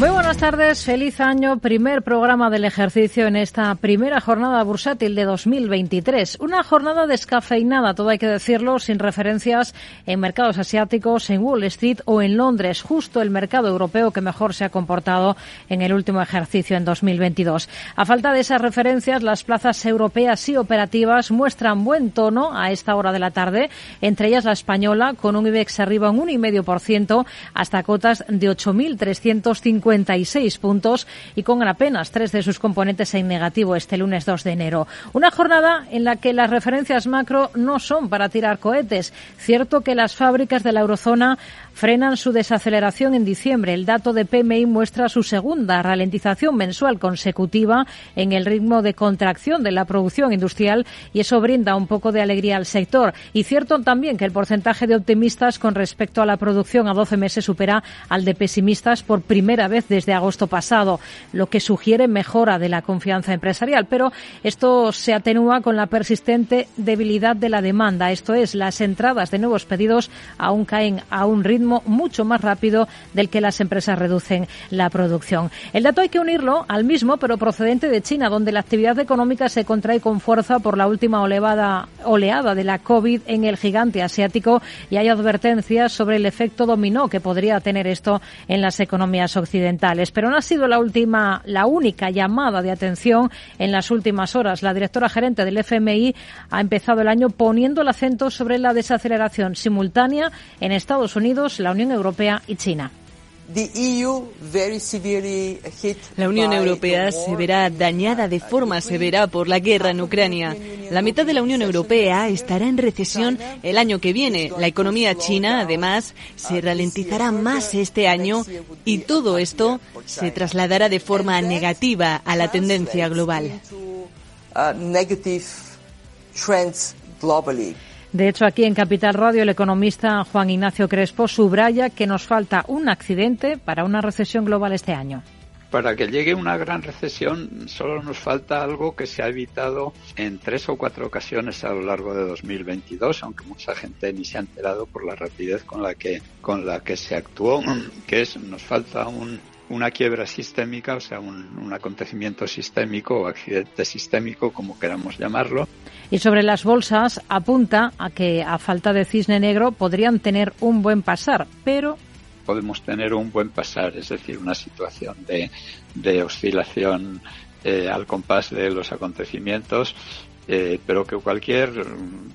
Muy buenas tardes, feliz año, primer programa del ejercicio en esta primera jornada bursátil de 2023. Una jornada descafeinada, todo hay que decirlo, sin referencias en mercados asiáticos, en Wall Street o en Londres, justo el mercado europeo que mejor se ha comportado en el último ejercicio en 2022. A falta de esas referencias, las plazas europeas y operativas muestran buen tono a esta hora de la tarde, entre ellas la española, con un IBEX arriba un 1,5% hasta cotas de 8.350 56 puntos y con apenas tres de sus componentes en negativo este lunes 2 de enero. Una jornada en la que las referencias macro no son para tirar cohetes. Cierto que las fábricas de la eurozona frenan su desaceleración en diciembre. El dato de PMI muestra su segunda ralentización mensual consecutiva en el ritmo de contracción de la producción industrial y eso brinda un poco de alegría al sector. Y cierto también que el porcentaje de optimistas con respecto a la producción a 12 meses supera al de pesimistas por primera vez desde agosto pasado, lo que sugiere mejora de la confianza empresarial. Pero esto se atenúa con la persistente debilidad de la demanda. Esto es, las entradas de nuevos pedidos aún caen a un ritmo mucho más rápido del que las empresas reducen la producción. El dato hay que unirlo al mismo, pero procedente de China, donde la actividad económica se contrae con fuerza por la última oleada, de la COVID en el gigante asiático y hay advertencias sobre el efecto dominó que podría tener esto en las economías occidentales. Pero no ha sido la última, la única llamada de atención en las últimas horas. La directora gerente del FMI ha empezado el año poniendo el acento sobre la desaceleración simultánea en Estados Unidos, la Unión Europea y China. E la Unión Europea se verá dañada de forma severa por la guerra en Ucrania. La mitad de la Unión Europea estará en recesión el año que viene. La economía china, además, se ralentizará más este año y todo esto se trasladará de forma negativa a la tendencia global. De hecho, aquí en Capital Radio, el economista Juan Ignacio Crespo subraya que nos falta un accidente para una recesión global este año. Para que llegue una gran recesión solo nos falta algo que se ha evitado en tres o cuatro ocasiones a lo largo de 2022, aunque mucha gente ni se ha enterado por la rapidez con la que con la que se actuó, que es nos falta un una quiebra sistémica, o sea, un, un, acontecimiento sistémico o accidente sistémico, como queramos llamarlo. Y sobre las bolsas apunta a que a falta de cisne negro podrían tener un buen pasar, pero podemos tener un buen pasar, es decir, una situación de, de oscilación eh, al compás de los acontecimientos eh, pero que cualquier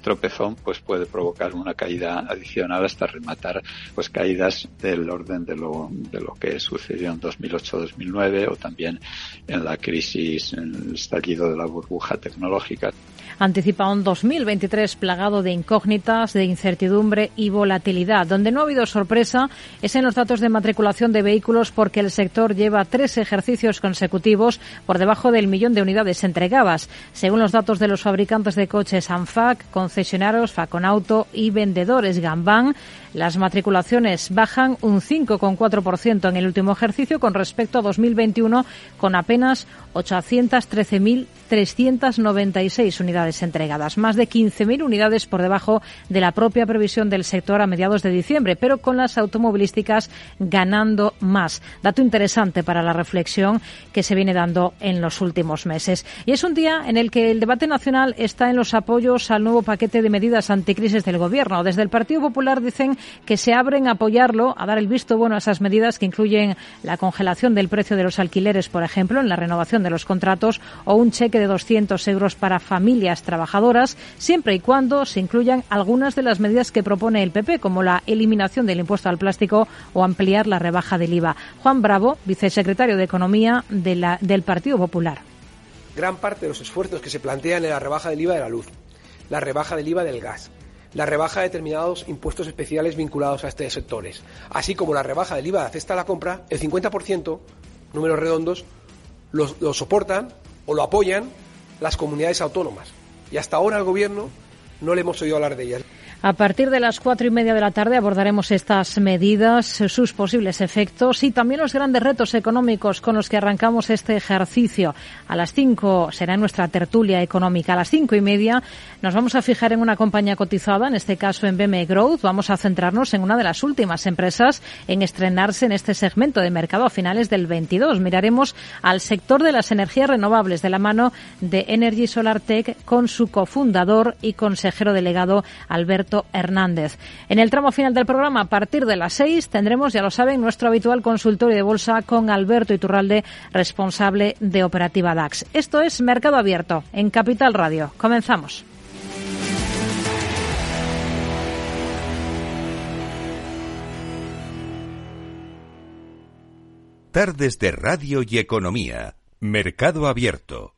tropezón pues puede provocar una caída adicional hasta rematar pues caídas del orden de lo, de lo que sucedió en 2008-2009 o también en la crisis, en el estallido de la burbuja tecnológica anticipa un 2023 plagado de incógnitas, de incertidumbre y volatilidad. Donde no ha habido sorpresa es en los datos de matriculación de vehículos porque el sector lleva tres ejercicios consecutivos por debajo del millón de unidades entregadas. Según los datos de los fabricantes de coches ANFAC, concesionarios, Faconauto y vendedores Gambán, las matriculaciones bajan un 5,4% en el último ejercicio con respecto a 2021 con apenas 813.396 unidades entregadas, más de 15.000 unidades por debajo de la propia previsión del sector a mediados de diciembre, pero con las automovilísticas ganando más. Dato interesante para la reflexión que se viene dando en los últimos meses. Y es un día en el que el debate nacional está en los apoyos al nuevo paquete de medidas anticrisis del Gobierno. Desde el Partido Popular dicen que se abren a apoyarlo, a dar el visto bueno a esas medidas que incluyen la congelación del precio de los alquileres, por ejemplo, en la renovación de los contratos o un cheque de 200 euros para familias trabajadoras, siempre y cuando se incluyan algunas de las medidas que propone el PP, como la eliminación del impuesto al plástico o ampliar la rebaja del IVA. Juan Bravo, vicesecretario de Economía de la, del Partido Popular. Gran parte de los esfuerzos que se plantean en la rebaja del IVA de la luz, la rebaja del IVA del gas, la rebaja de determinados impuestos especiales vinculados a estos sectores, así como la rebaja del IVA de cesta a la compra, el 50%, números redondos, lo, soportan o lo apoyan las comunidades autónomas. Y hasta ahora el Gobierno no le hemos oído hablar de ellas. A partir de las cuatro y media de la tarde abordaremos estas medidas, sus posibles efectos y también los grandes retos económicos con los que arrancamos este ejercicio. A las cinco será nuestra tertulia económica. A las cinco y media nos vamos a fijar en una compañía cotizada, en este caso en BME Growth. Vamos a centrarnos en una de las últimas empresas en estrenarse en este segmento de mercado a finales del 22. Miraremos al sector de las energías renovables de la mano de Energy Solar Tech con su cofundador y consejero delegado Alberto Hernández. En el tramo final del programa, a partir de las seis, tendremos, ya lo saben, nuestro habitual consultorio de bolsa con Alberto Iturralde, responsable de Operativa DAX. Esto es Mercado Abierto en Capital Radio. Comenzamos. Tardes de Radio y Economía. Mercado Abierto.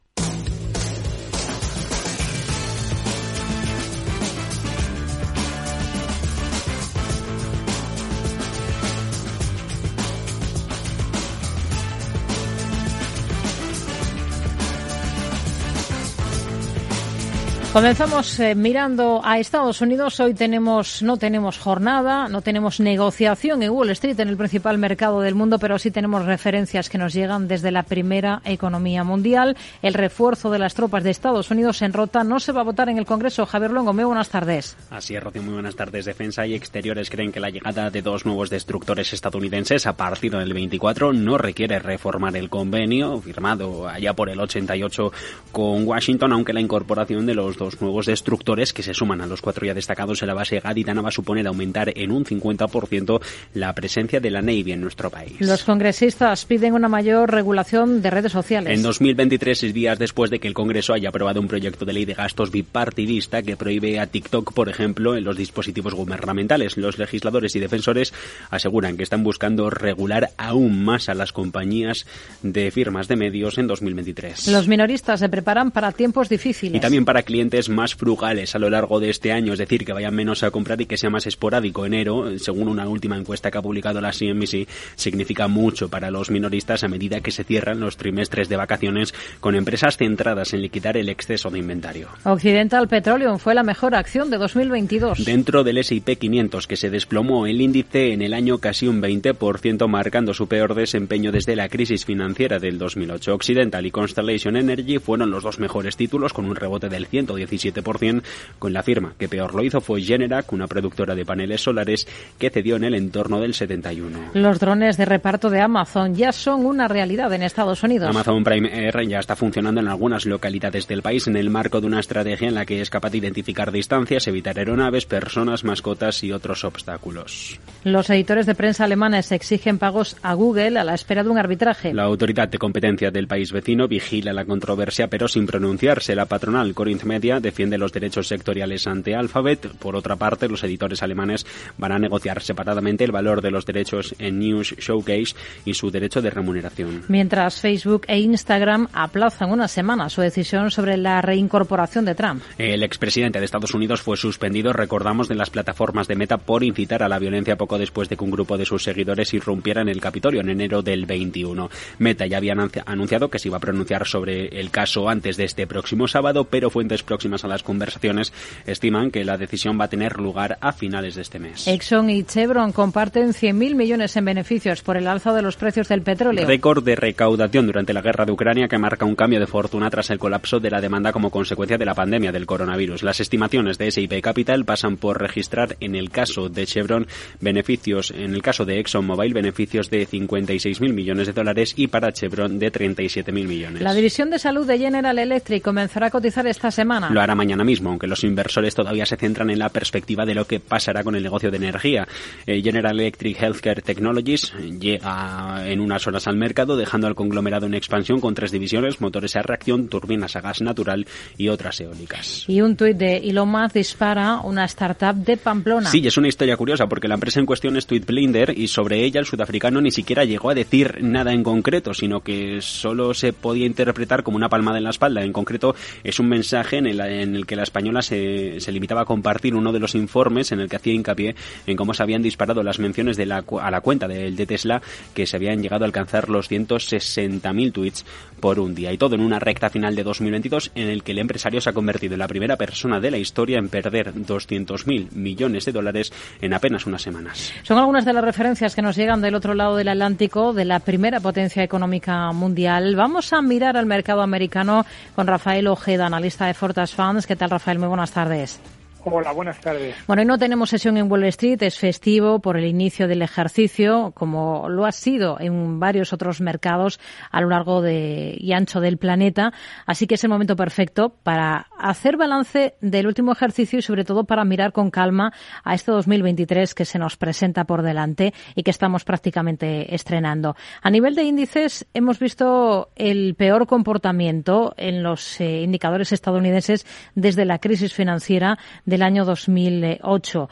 Comenzamos eh, mirando a Estados Unidos. Hoy tenemos, no tenemos jornada, no tenemos negociación en Wall Street, en el principal mercado del mundo, pero sí tenemos referencias que nos llegan desde la primera economía mundial. El refuerzo de las tropas de Estados Unidos en Rota no se va a votar en el Congreso. Javier Longo, muy buenas tardes. Así es, Rocío, muy buenas tardes. Defensa y exteriores creen que la llegada de dos nuevos destructores estadounidenses a partir del 24 no requiere reformar el convenio firmado allá por el 88 con Washington, aunque la incorporación de los dos nuevos destructores que se suman a los cuatro ya destacados en la base gaditana va a suponer aumentar en un 50% la presencia de la Navy en nuestro país. Los congresistas piden una mayor regulación de redes sociales. En 2023, seis días después de que el Congreso haya aprobado un proyecto de ley de gastos bipartidista que prohíbe a TikTok, por ejemplo, en los dispositivos gubernamentales, los legisladores y defensores aseguran que están buscando regular aún más a las compañías de firmas de medios en 2023. Los minoristas se preparan para tiempos difíciles. Y también para clientes más frugales a lo largo de este año, es decir, que vayan menos a comprar y que sea más esporádico. Enero, según una última encuesta que ha publicado la CNBC, significa mucho para los minoristas a medida que se cierran los trimestres de vacaciones con empresas centradas en liquidar el exceso de inventario. Occidental Petroleum fue la mejor acción de 2022. Dentro del S&P 500 que se desplomó el índice en el año casi un 20%, marcando su peor desempeño desde la crisis financiera del 2008. Occidental y Constellation Energy fueron los dos mejores títulos con un rebote del 110 17%, con la firma que peor lo hizo fue Generac, una productora de paneles solares que cedió en el entorno del 71. Los drones de reparto de Amazon ya son una realidad en Estados Unidos. Amazon Prime Air ya está funcionando en algunas localidades del país en el marco de una estrategia en la que es capaz de identificar distancias, evitar aeronaves, personas, mascotas y otros obstáculos. Los editores de prensa alemanes exigen pagos a Google a la espera de un arbitraje. La autoridad de competencia del país vecino vigila la controversia, pero sin pronunciarse. La patronal Corinth Media defiende los derechos sectoriales ante Alphabet. Por otra parte, los editores alemanes van a negociar separadamente el valor de los derechos en News Showcase y su derecho de remuneración. Mientras Facebook e Instagram aplazan una semana su decisión sobre la reincorporación de Trump. El expresidente de Estados Unidos fue suspendido, recordamos, de las plataformas de Meta por incitar a la violencia poco después de que un grupo de sus seguidores irrumpiera en el Capitolio en enero del 21. Meta ya había anunciado que se iba a pronunciar sobre el caso antes de este próximo sábado, pero fuentes próximas a las conversaciones estiman que la decisión va a tener lugar a finales de este mes. Exxon y Chevron comparten 100.000 millones en beneficios por el alza de los precios del petróleo. Récord de recaudación durante la guerra de Ucrania que marca un cambio de fortuna tras el colapso de la demanda como consecuencia de la pandemia del coronavirus. Las estimaciones de S&P Capital pasan por registrar en el caso de Chevron beneficios, en el caso de ExxonMobil beneficios de 56.000 millones de dólares y para Chevron de 37.000 millones. La división de salud de General Electric comenzará a cotizar esta semana lo hará mañana mismo, aunque los inversores todavía se centran en la perspectiva de lo que pasará con el negocio de energía. Eh, General Electric Healthcare Technologies llega en unas horas al mercado, dejando al conglomerado en expansión con tres divisiones, motores a reacción, turbinas a gas natural y otras eólicas. Y un tuit de Elon Musk dispara una startup de Pamplona. Sí, es una historia curiosa porque la empresa en cuestión es Tweetblinder y sobre ella el sudafricano ni siquiera llegó a decir nada en concreto, sino que solo se podía interpretar como una palmada en la espalda. En concreto, es un mensaje en el en el que la española se, limitaba a compartir uno de los informes en el que hacía hincapié en cómo se habían disparado las menciones de la, a la cuenta del de Tesla, que se habían llegado a alcanzar los 160.000 tweets por un día. Y todo en una recta final de 2022 en el que el empresario se ha convertido en la primera persona de la historia en perder 200.000 millones de dólares en apenas unas semanas. Son algunas de las referencias que nos llegan del otro lado del Atlántico, de la primera potencia económica mundial. Vamos a mirar al mercado americano con Rafael Ojeda, analista de Fortas Funds. ¿Qué tal, Rafael? Muy buenas tardes. Hola, buenas tardes. Bueno, hoy no tenemos sesión en Wall Street, es festivo por el inicio del ejercicio, como lo ha sido en varios otros mercados a lo largo de, y ancho del planeta. Así que es el momento perfecto para hacer balance del último ejercicio y sobre todo para mirar con calma a este 2023 que se nos presenta por delante y que estamos prácticamente estrenando. A nivel de índices, hemos visto el peor comportamiento en los eh, indicadores estadounidenses desde la crisis financiera de del año 2008.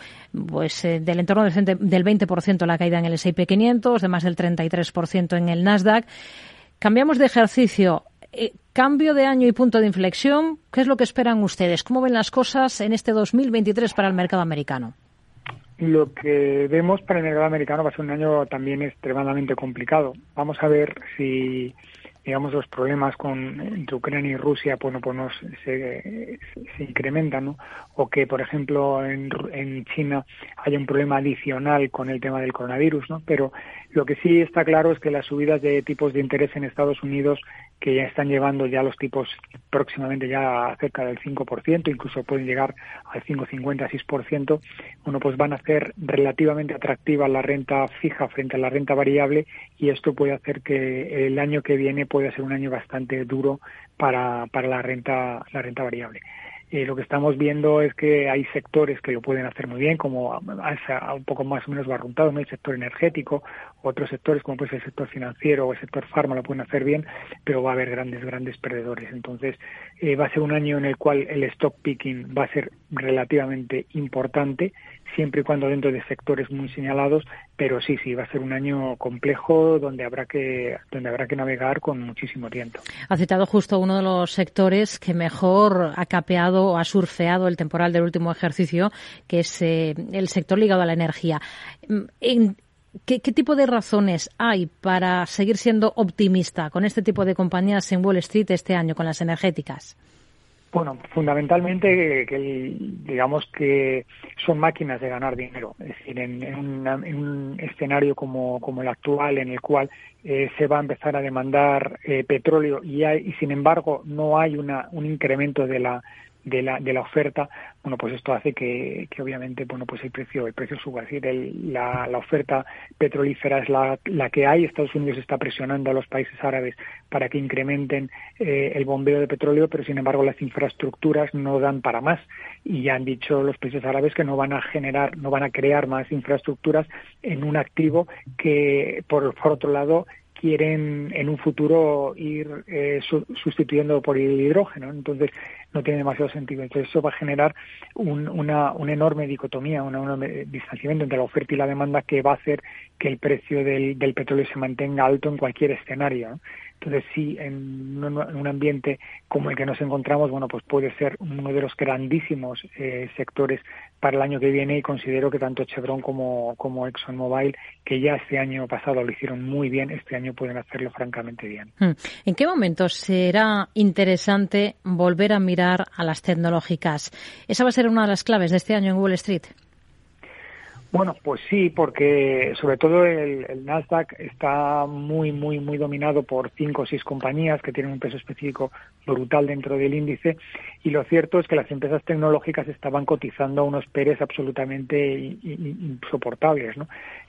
Pues eh, del entorno del 20% la caída en el S&P 500, de más del 33% en el Nasdaq. Cambiamos de ejercicio. Eh, cambio de año y punto de inflexión. ¿Qué es lo que esperan ustedes? ¿Cómo ven las cosas en este 2023 para el mercado americano? Lo que vemos para el mercado americano va a ser un año también extremadamente complicado. Vamos a ver si digamos los problemas con entre Ucrania y Rusia bueno pues nos, se, se incrementan ¿no? o que por ejemplo en, en China haya un problema adicional con el tema del coronavirus no pero lo que sí está claro es que las subidas de tipos de interés en Estados Unidos que ya están llevando ya los tipos próximamente ya cerca del 5%, incluso pueden llegar al 5,50, 6%, bueno, pues van a hacer relativamente atractiva la renta fija frente a la renta variable y esto puede hacer que el año que viene pueda ser un año bastante duro para, para la renta la renta variable. Eh, lo que estamos viendo es que hay sectores que lo pueden hacer muy bien, como un poco más o menos barruntado, ¿no? el sector energético, otros sectores como pues el sector financiero o el sector farma lo pueden hacer bien, pero va a haber grandes, grandes perdedores. Entonces, eh, va a ser un año en el cual el stock picking va a ser relativamente importante siempre y cuando dentro de sectores muy señalados, pero sí, sí, va a ser un año complejo donde habrá que, donde habrá que navegar con muchísimo tiempo. Ha citado justo uno de los sectores que mejor ha capeado o ha surfeado el temporal del último ejercicio, que es eh, el sector ligado a la energía. En, ¿Qué, ¿Qué, tipo de razones hay para seguir siendo optimista con este tipo de compañías en Wall Street este año, con las energéticas? Bueno, fundamentalmente que, digamos que son máquinas de ganar dinero. Es decir, en, un escenario como, como, el actual, en el cual eh, se va a empezar a demandar eh, petróleo y, hay, y, sin embargo, no hay una, un incremento de la de la, de la oferta, bueno, pues esto hace que, que obviamente, bueno, pues el precio, el precio suba. Es decir, la, la, oferta petrolífera es la, la que hay. Estados Unidos está presionando a los países árabes para que incrementen eh, el bombeo de petróleo, pero sin embargo las infraestructuras no dan para más. Y ya han dicho los países árabes que no van a generar, no van a crear más infraestructuras en un activo que, por, por otro lado, quieren en un futuro ir eh, sustituyendo por el hidrógeno. Entonces, no tiene demasiado sentido. Entonces, eso va a generar un, una, enorme dicotomía, un enorme distanciamiento entre la oferta y la demanda que va a hacer que el precio del petróleo se mantenga alto en cualquier escenario. Entonces, sí, en un, ambiente como el que nos encontramos, bueno, pues puede ser uno de los grandísimos eh, sectores para el año que viene y considero que tanto Chevron como, como ExxonMobil, que ya este año pasado lo hicieron muy bien, este año pueden hacerlo francamente bien. Hmm. ¿En qué momento será interesante volver a mirar a las tecnológicas? Esa va a ser una de las claves de este año en Wall Street. Bueno, pues sí, porque sobre todo el, Nasdaq está muy, muy, muy dominado por cinco o seis compañías que tienen un peso específico brutal dentro del índice y lo cierto es que las empresas tecnológicas estaban cotizando a unos PERES absolutamente insoportables, ¿no?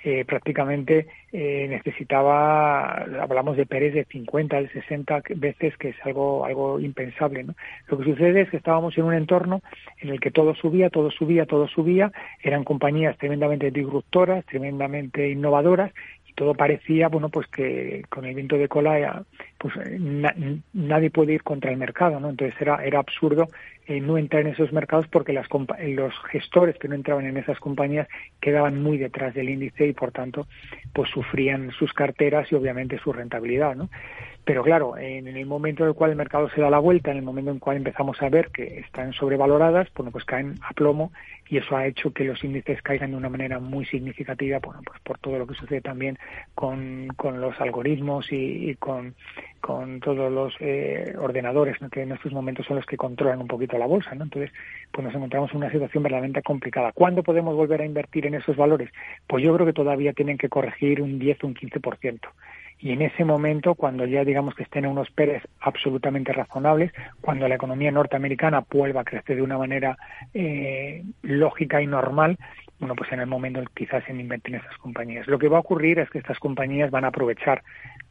Eh, prácticamente eh, necesitaba, hablamos de PERES de 50, de 60 veces, que es algo, algo impensable, ¿no? Lo que sucede es que estábamos en un entorno en el que todo subía, todo subía, todo subía, eran compañías tremendamente disruptoras, tremendamente innovadoras todo parecía, bueno, pues que con el viento de cola pues nadie puede ir contra el mercado, ¿no? Entonces era, era absurdo eh, no entrar en esos mercados porque las los gestores que no entraban en esas compañías quedaban muy detrás del índice y por tanto pues sufrían sus carteras y obviamente su rentabilidad, ¿no? Pero claro, en el momento en el cual el mercado se da la vuelta, en el momento en el cual empezamos a ver que están sobrevaloradas, bueno, pues caen a plomo y eso ha hecho que los índices caigan de una manera muy significativa, bueno, pues por todo lo que sucede también con, con los algoritmos y, con, con todos los eh, ordenadores que en estos momentos son los que controlan un poquito la bolsa, ¿no? Entonces, pues nos encontramos en una situación verdaderamente complicada. ¿Cuándo podemos volver a invertir en esos valores? Pues yo creo que todavía tienen que corregir un 10 o un 15% y en ese momento, cuando ya digamos que estén en unos PERES absolutamente razonables, cuando la economía norteamericana vuelva a crecer de una manera eh, lógica y normal, bueno, pues en el momento quizás en invertir en esas compañías. Lo que va a ocurrir es que estas compañías van a aprovechar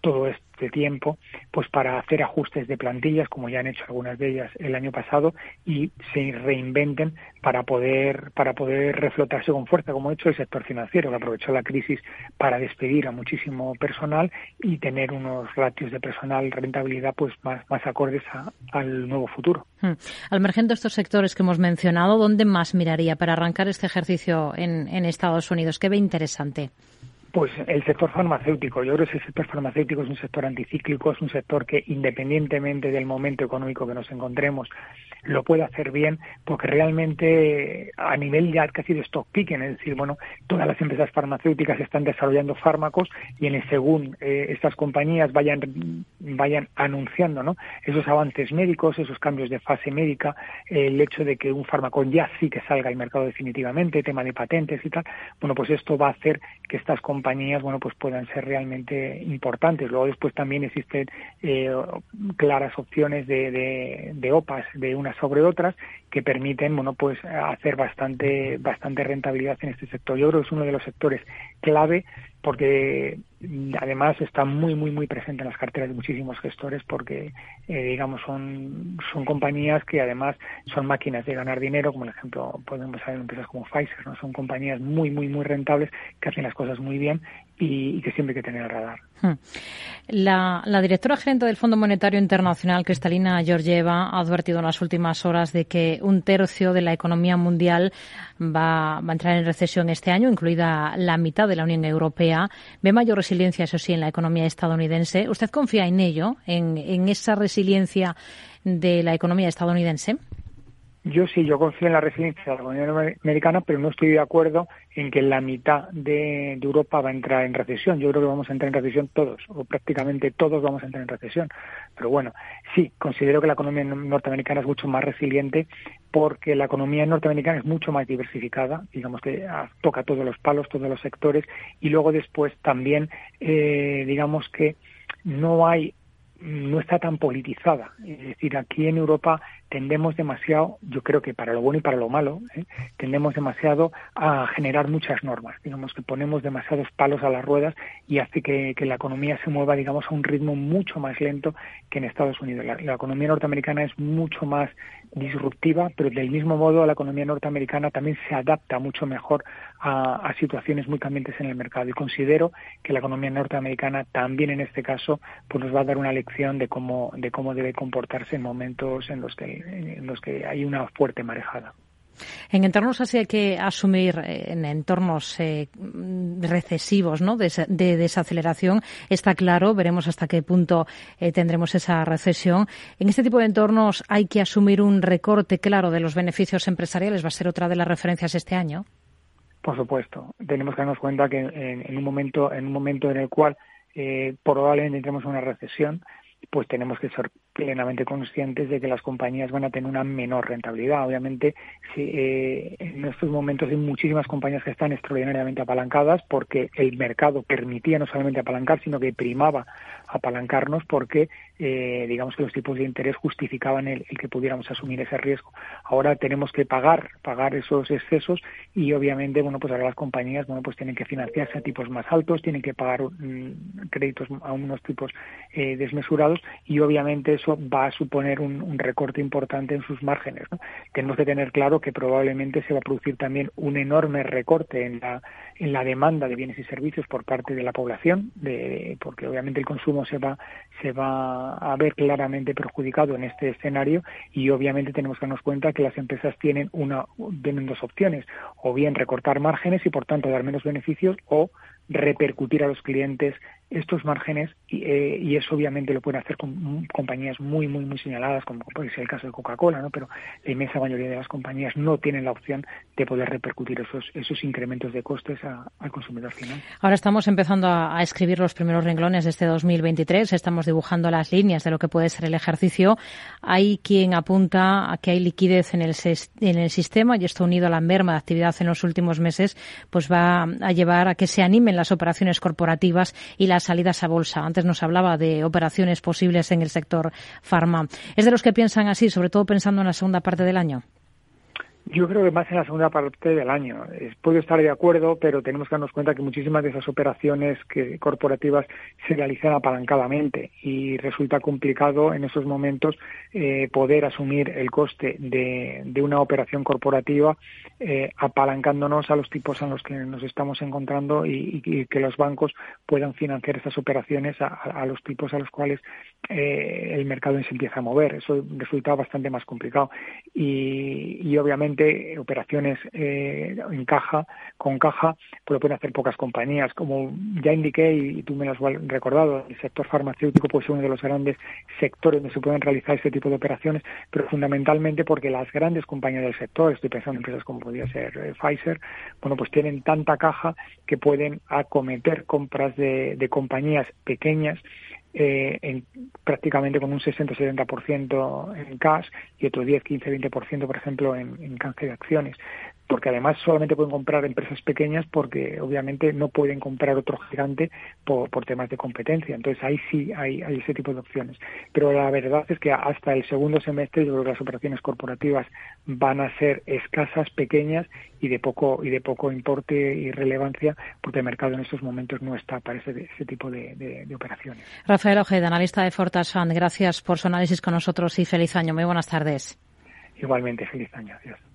todo este tiempo pues para hacer ajustes de plantillas como ya han hecho algunas de ellas el año pasado y se reinventen para poder para poder reflotarse con fuerza como ha hecho el sector financiero que aprovechó la crisis para despedir a muchísimo personal y tener unos ratios de personal rentabilidad pues más, acordes al nuevo futuro. Hmm. Al margen de estos sectores que hemos mencionado, ¿dónde más miraría para arrancar este ejercicio en, en Estados Unidos? ¿Qué ve interesante? Pues el sector farmacéutico. Yo creo que el sector farmacéutico es un sector anticíclico, es un sector que independientemente del momento económico que nos encontremos, lo puede hacer bien porque realmente a nivel ya casi de stock picking, es decir, bueno, todas las empresas farmacéuticas están desarrollando fármacos y en el, según eh, estas compañías vayan vayan anunciando, ¿no? Esos avances médicos, esos cambios de fase médica, el hecho de que un fármaco ya sí que salga al mercado definitivamente, tema de patentes y tal, bueno, pues esto va a hacer que estas compañías, bueno, pues puedan ser realmente importantes. Luego después también existen eh, claras opciones de, de, de OPAs, de unas sobre otras que permiten bueno pues hacer bastante bastante rentabilidad en este sector. Yo creo que es uno de los sectores clave porque además está muy muy muy presente en las carteras de muchísimos gestores porque eh, digamos son son compañías que además son máquinas de ganar dinero como el ejemplo podemos ver empresas como Pfizer no son compañías muy muy muy rentables que hacen las cosas muy bien y, que siempre hay que tener el radar. La, la directora gerente del Fondo Monetario Internacional Cristalina Georgieva ha advertido en las últimas horas de que un tercio de la economía mundial va, a entrar en recesión este año incluida la mitad de la Unión Europea ve mayor resiliencia, eso sí, en la economía estadounidense. ¿Usted confía en ello, en esa resiliencia de la economía estadounidense? Yo sí, yo confío en la resiliencia de la economía americana, pero no estoy de acuerdo en que la mitad de, Europa va a entrar en recesión. Yo creo que vamos a entrar en recesión todos, o prácticamente todos vamos a entrar en recesión. Pero bueno, sí, considero que la economía norteamericana es mucho más resiliente porque la economía norteamericana es mucho más diversificada, digamos que toca todos los palos, todos los sectores, y luego después también, eh, digamos que no hay no está tan politizada. Es decir, aquí en Europa tendemos demasiado, yo creo que para lo bueno y para lo malo, ¿eh? tendemos demasiado a generar muchas normas. Digamos que ponemos demasiados palos a las ruedas y hace que, la economía se mueva, digamos, a un ritmo mucho más lento que en Estados Unidos. La, economía norteamericana es mucho más disruptiva, pero del mismo modo la economía norteamericana también se adapta mucho mejor a, a situaciones muy cambiantes en el mercado. Y considero que la economía norteamericana también en este caso pues nos va a dar una lección de cómo, de cómo debe comportarse en momentos en los que en los que hay una fuerte marejada. En entornos así hay que asumir, eh, en entornos eh, recesivos, ¿no? De, desaceleración, está claro, veremos hasta qué punto eh, tendremos esa recesión. En este tipo de entornos hay que asumir un recorte claro de los beneficios empresariales, va a ser otra de las referencias este año. Por supuesto, tenemos que darnos cuenta que en, un momento, en un momento en el cual probablemente entremos una recesión, pues tenemos que ser plenamente conscientes de que las compañías van a tener una menor rentabilidad. Obviamente, eh, en estos momentos hay muchísimas compañías que están extraordinariamente apalancadas porque el mercado permitía no solamente apalancar, sino que primaba apalancarnos porque, eh, digamos que los tipos de interés justificaban el, que pudiéramos asumir ese riesgo. Ahora tenemos que pagar, pagar esos excesos y obviamente, bueno, pues ahora las compañías, bueno, pues tienen que financiarse a tipos más altos, tienen que pagar mm, créditos a unos tipos eh, desmesurados y obviamente eso va a suponer un, recorte importante en sus márgenes. Tenemos que tener claro que probablemente se va a producir también un enorme recorte en la, en la demanda de bienes y servicios por parte de la población, de, porque obviamente el consumo se va, se va a ver claramente perjudicado en este escenario y obviamente tenemos que darnos cuenta que las empresas tienen, una, tienen dos opciones, o bien recortar márgenes y por tanto dar menos beneficios o repercutir a los clientes estos márgenes y, eh, eso obviamente lo pueden hacer con compañías muy, muy, muy señaladas, como puede ser el caso de Coca-Cola, ¿no? pero la inmensa mayoría de las compañías no tienen la opción de poder repercutir esos, esos incrementos de costes al consumidor final. Ahora estamos empezando a, a, escribir los primeros renglones de este 2023, estamos dibujando las líneas de lo que puede ser el ejercicio. Hay quien apunta a que hay liquidez en el, en el sistema y esto unido a la merma de actividad en los últimos meses, pues va a llevar a que se animen las operaciones corporativas y las salidas a bolsa. Antes nos hablaba de operaciones posibles en el sector farma. ¿Es de los que piensan así, sobre todo pensando en la segunda parte del año? Yo creo que más en la segunda parte del año. Puedo estar de acuerdo, pero tenemos que darnos cuenta que muchísimas de esas operaciones que, corporativas se realizan apalancadamente y resulta complicado en esos momentos eh, poder asumir el coste de, una operación corporativa eh, apalancándonos a los tipos en los que nos estamos encontrando y, y que los bancos puedan financiar esas operaciones a, a los tipos a los cuales eh, el mercado se empieza a mover. Eso resulta bastante más complicado. Y, y obviamente operaciones eh, en caja, con caja, pues lo pueden hacer pocas compañías. Como ya indiqué y, tú me lo has recordado, el sector farmacéutico puede ser uno de los grandes sectores donde se pueden realizar este tipo de operaciones, pero fundamentalmente porque las grandes compañías del sector, estoy pensando en empresas como podría ser eh, Pfizer, bueno, pues tienen tanta caja que pueden acometer compras de compañías pequeñas eh, en, prácticamente con un 60-70% en cash y otro 10, 15, 20% por ejemplo en, en canje de acciones porque además solamente pueden comprar empresas pequeñas porque obviamente no pueden comprar otro gigante por, por temas de competencia. Entonces ahí sí hay, hay, ese tipo de opciones. Pero la verdad es que hasta el segundo semestre yo creo que las operaciones corporativas van a ser escasas, pequeñas y de poco y de poco importe y relevancia porque el mercado en estos momentos no está para ese, ese tipo de, de, de, operaciones. Rafael Ojeda, analista de Fortas Fund, gracias por su análisis con nosotros y feliz año. Muy buenas tardes. Igualmente, feliz año. Adiós.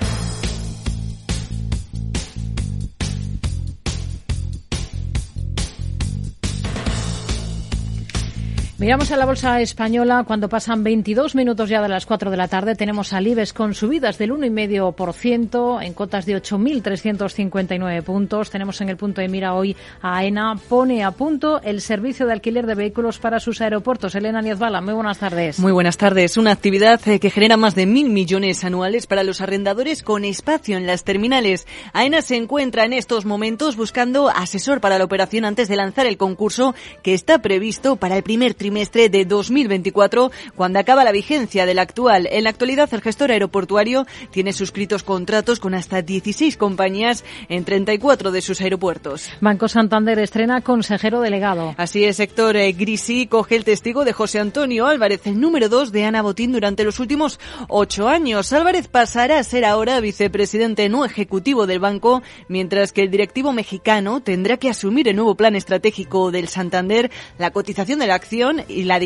Miramos a la bolsa española cuando pasan 22 minutos ya de las 4 de la tarde. Tenemos al IBEX con subidas del 1,5% en cotas de 8.359 puntos. Tenemos en el punto de mira hoy a AENA. Pone a punto el servicio de alquiler de vehículos para sus aeropuertos. Elena Niezbala, muy buenas tardes. Muy buenas tardes. Una actividad eh, que genera más de mil millones anuales para los arrendadores con espacio en las terminales. AENA se encuentra en estos momentos buscando asesor para la operación antes de lanzar el concurso que está previsto para el primer trimestre trimestre de 2024, cuando acaba la vigencia del actual. En la actualidad, el gestor aeroportuario tiene suscritos contratos con hasta 16 compañías en 34 de sus aeropuertos. Banco Santander estrena consejero delegado. Así es, Héctor eh, Grisi coge el testigo de José Antonio Álvarez, el número 2 de Ana Botín durante los últimos ocho años. Álvarez pasará a ser ahora vicepresidente no ejecutivo del banco, mientras que el directivo mexicano tendrá que asumir el nuevo plan estratégico del Santander, la cotización de la acción y la,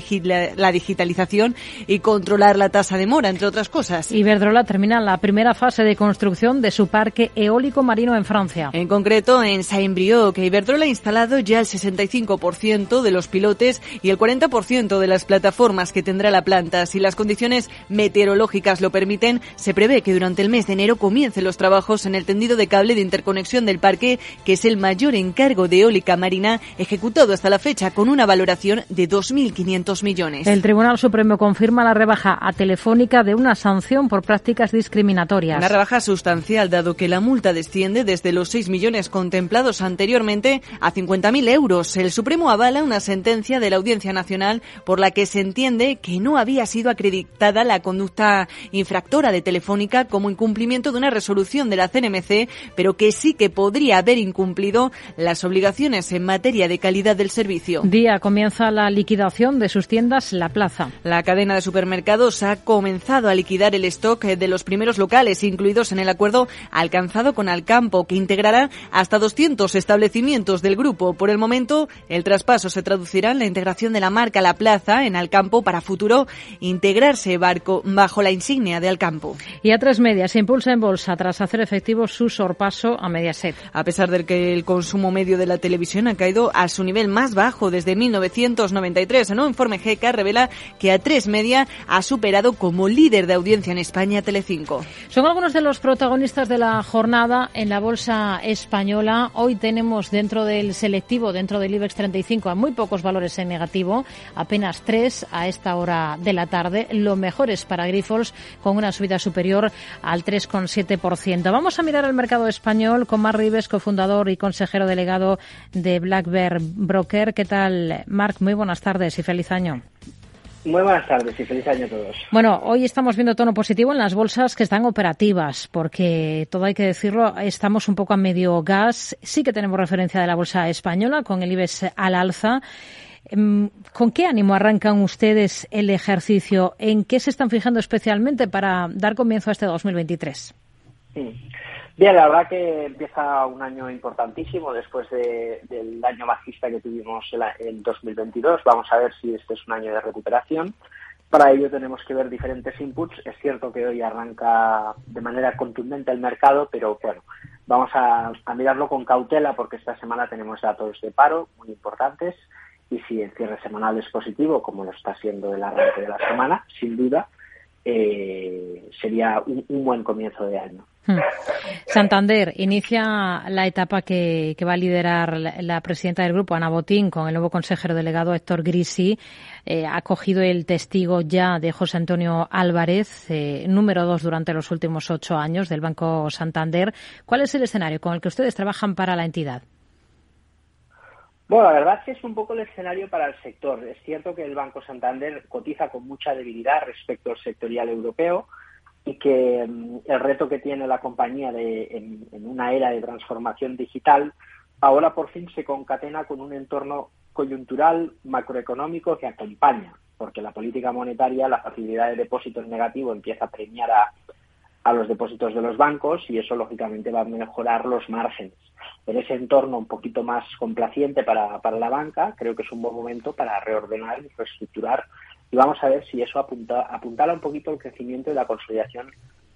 la, digitalización y controlar la tasa de mora, entre otras cosas. Iberdrola termina la primera fase de construcción de su parque eólico marino en Francia. En concreto, en Saint-Brieuc, que Iberdrola ha instalado ya el 65% de los pilotes y el 40% de las plataformas que tendrá la planta. Si las condiciones meteorológicas lo permiten, se prevé que durante el mes de enero comiencen los trabajos en el tendido de cable de interconexión del parque, que es el mayor encargo de eólica marina ejecutado hasta la fecha, con una valoración de 2.000 1.500 millones. El Tribunal Supremo confirma la rebaja a Telefónica de una sanción por prácticas discriminatorias. Una rebaja sustancial, dado que la multa desciende desde los 6 millones contemplados anteriormente a 50.000 euros. El Supremo avala una sentencia de la Audiencia Nacional por la que se entiende que no había sido acreditada la conducta infractora de Telefónica como incumplimiento de una resolución de la CNMC, pero que sí que podría haber incumplido las obligaciones en materia de calidad del servicio. Día comienza la liquidación liquidación de sus tiendas La Plaza. La cadena de supermercados ha comenzado a liquidar el stock de los primeros locales incluidos en el acuerdo alcanzado con Alcampo, que integrará hasta 200 establecimientos del grupo. Por el momento, el traspaso se traducirá en la integración de la marca La Plaza en Alcampo para futuro integrarse barco bajo la insignia de Alcampo. Y a tres medias se impulsa en bolsa tras hacer efectivo su sorpaso a Mediaset. A pesar de que el consumo medio de la televisión ha caído a su nivel más bajo desde 1993, un informe GK revela que a tres media ha superado como líder de audiencia en España Telecinco. Son algunos de los protagonistas de la jornada en la bolsa española. Hoy tenemos dentro del selectivo, dentro del IBEX 35, a muy pocos valores en negativo, apenas tres a esta hora de la tarde. Lo mejor es para Grifols con una subida superior al 3,7%. Vamos a mirar al mercado español con Mar Rives, cofundador y consejero delegado de Black Bear Broker. ¿Qué tal, Marc? Muy buenas tardes y feliz año. Muy buenas tardes y feliz año a todos. Bueno, hoy estamos viendo tono positivo en las bolsas que están operativas, porque todo hay que decirlo, estamos un poco a medio gas. Sí que tenemos referencia de la bolsa española con el IBEX al alza. Em, ¿Con qué ánimo arrancan ustedes el ejercicio? ¿En qué se están fijando especialmente para dar comienzo a este 2023? Bien, la verdad que empieza un año importantísimo después del año bajista que tuvimos en 2022. Vamos a ver si este es un año de recuperación. Para ello tenemos que ver diferentes inputs. Es cierto que hoy arranca de manera contundente el mercado, pero bueno, vamos a, mirarlo con cautela porque esta semana tenemos datos de paro muy importantes y si el cierre semanal es positivo, como lo está siendo el arranque de la semana, sin duda, eh, sería un buen comienzo de año. Hmm. Santander inicia la etapa que, va a liderar la, presidenta del grupo, Ana Botín, con el nuevo consejero delegado Héctor Grisi. Eh, ha cogido el testigo ya de José Antonio Álvarez, eh, número dos durante los últimos ocho años del Banco Santander. ¿Cuál es el escenario con el que ustedes trabajan para la entidad? Bueno, la verdad es que es un poco el escenario para el sector. Es cierto que el Banco Santander cotiza con mucha debilidad respecto al sectorial europeo y que mm, el reto que tiene la compañía de, en, una era de transformación digital ahora por fin se concatena con un entorno coyuntural macroeconómico que acompaña, porque la política monetaria, la facilidad de depósitos negativo empieza a premiar a, a los depósitos de los bancos y eso lógicamente va a mejorar los márgenes. En ese entorno un poquito más complaciente para, para la banca, creo que es un buen momento para reordenar y reestructurar y vamos a ver si eso apunta, apuntala un poquito el crecimiento y la consolidación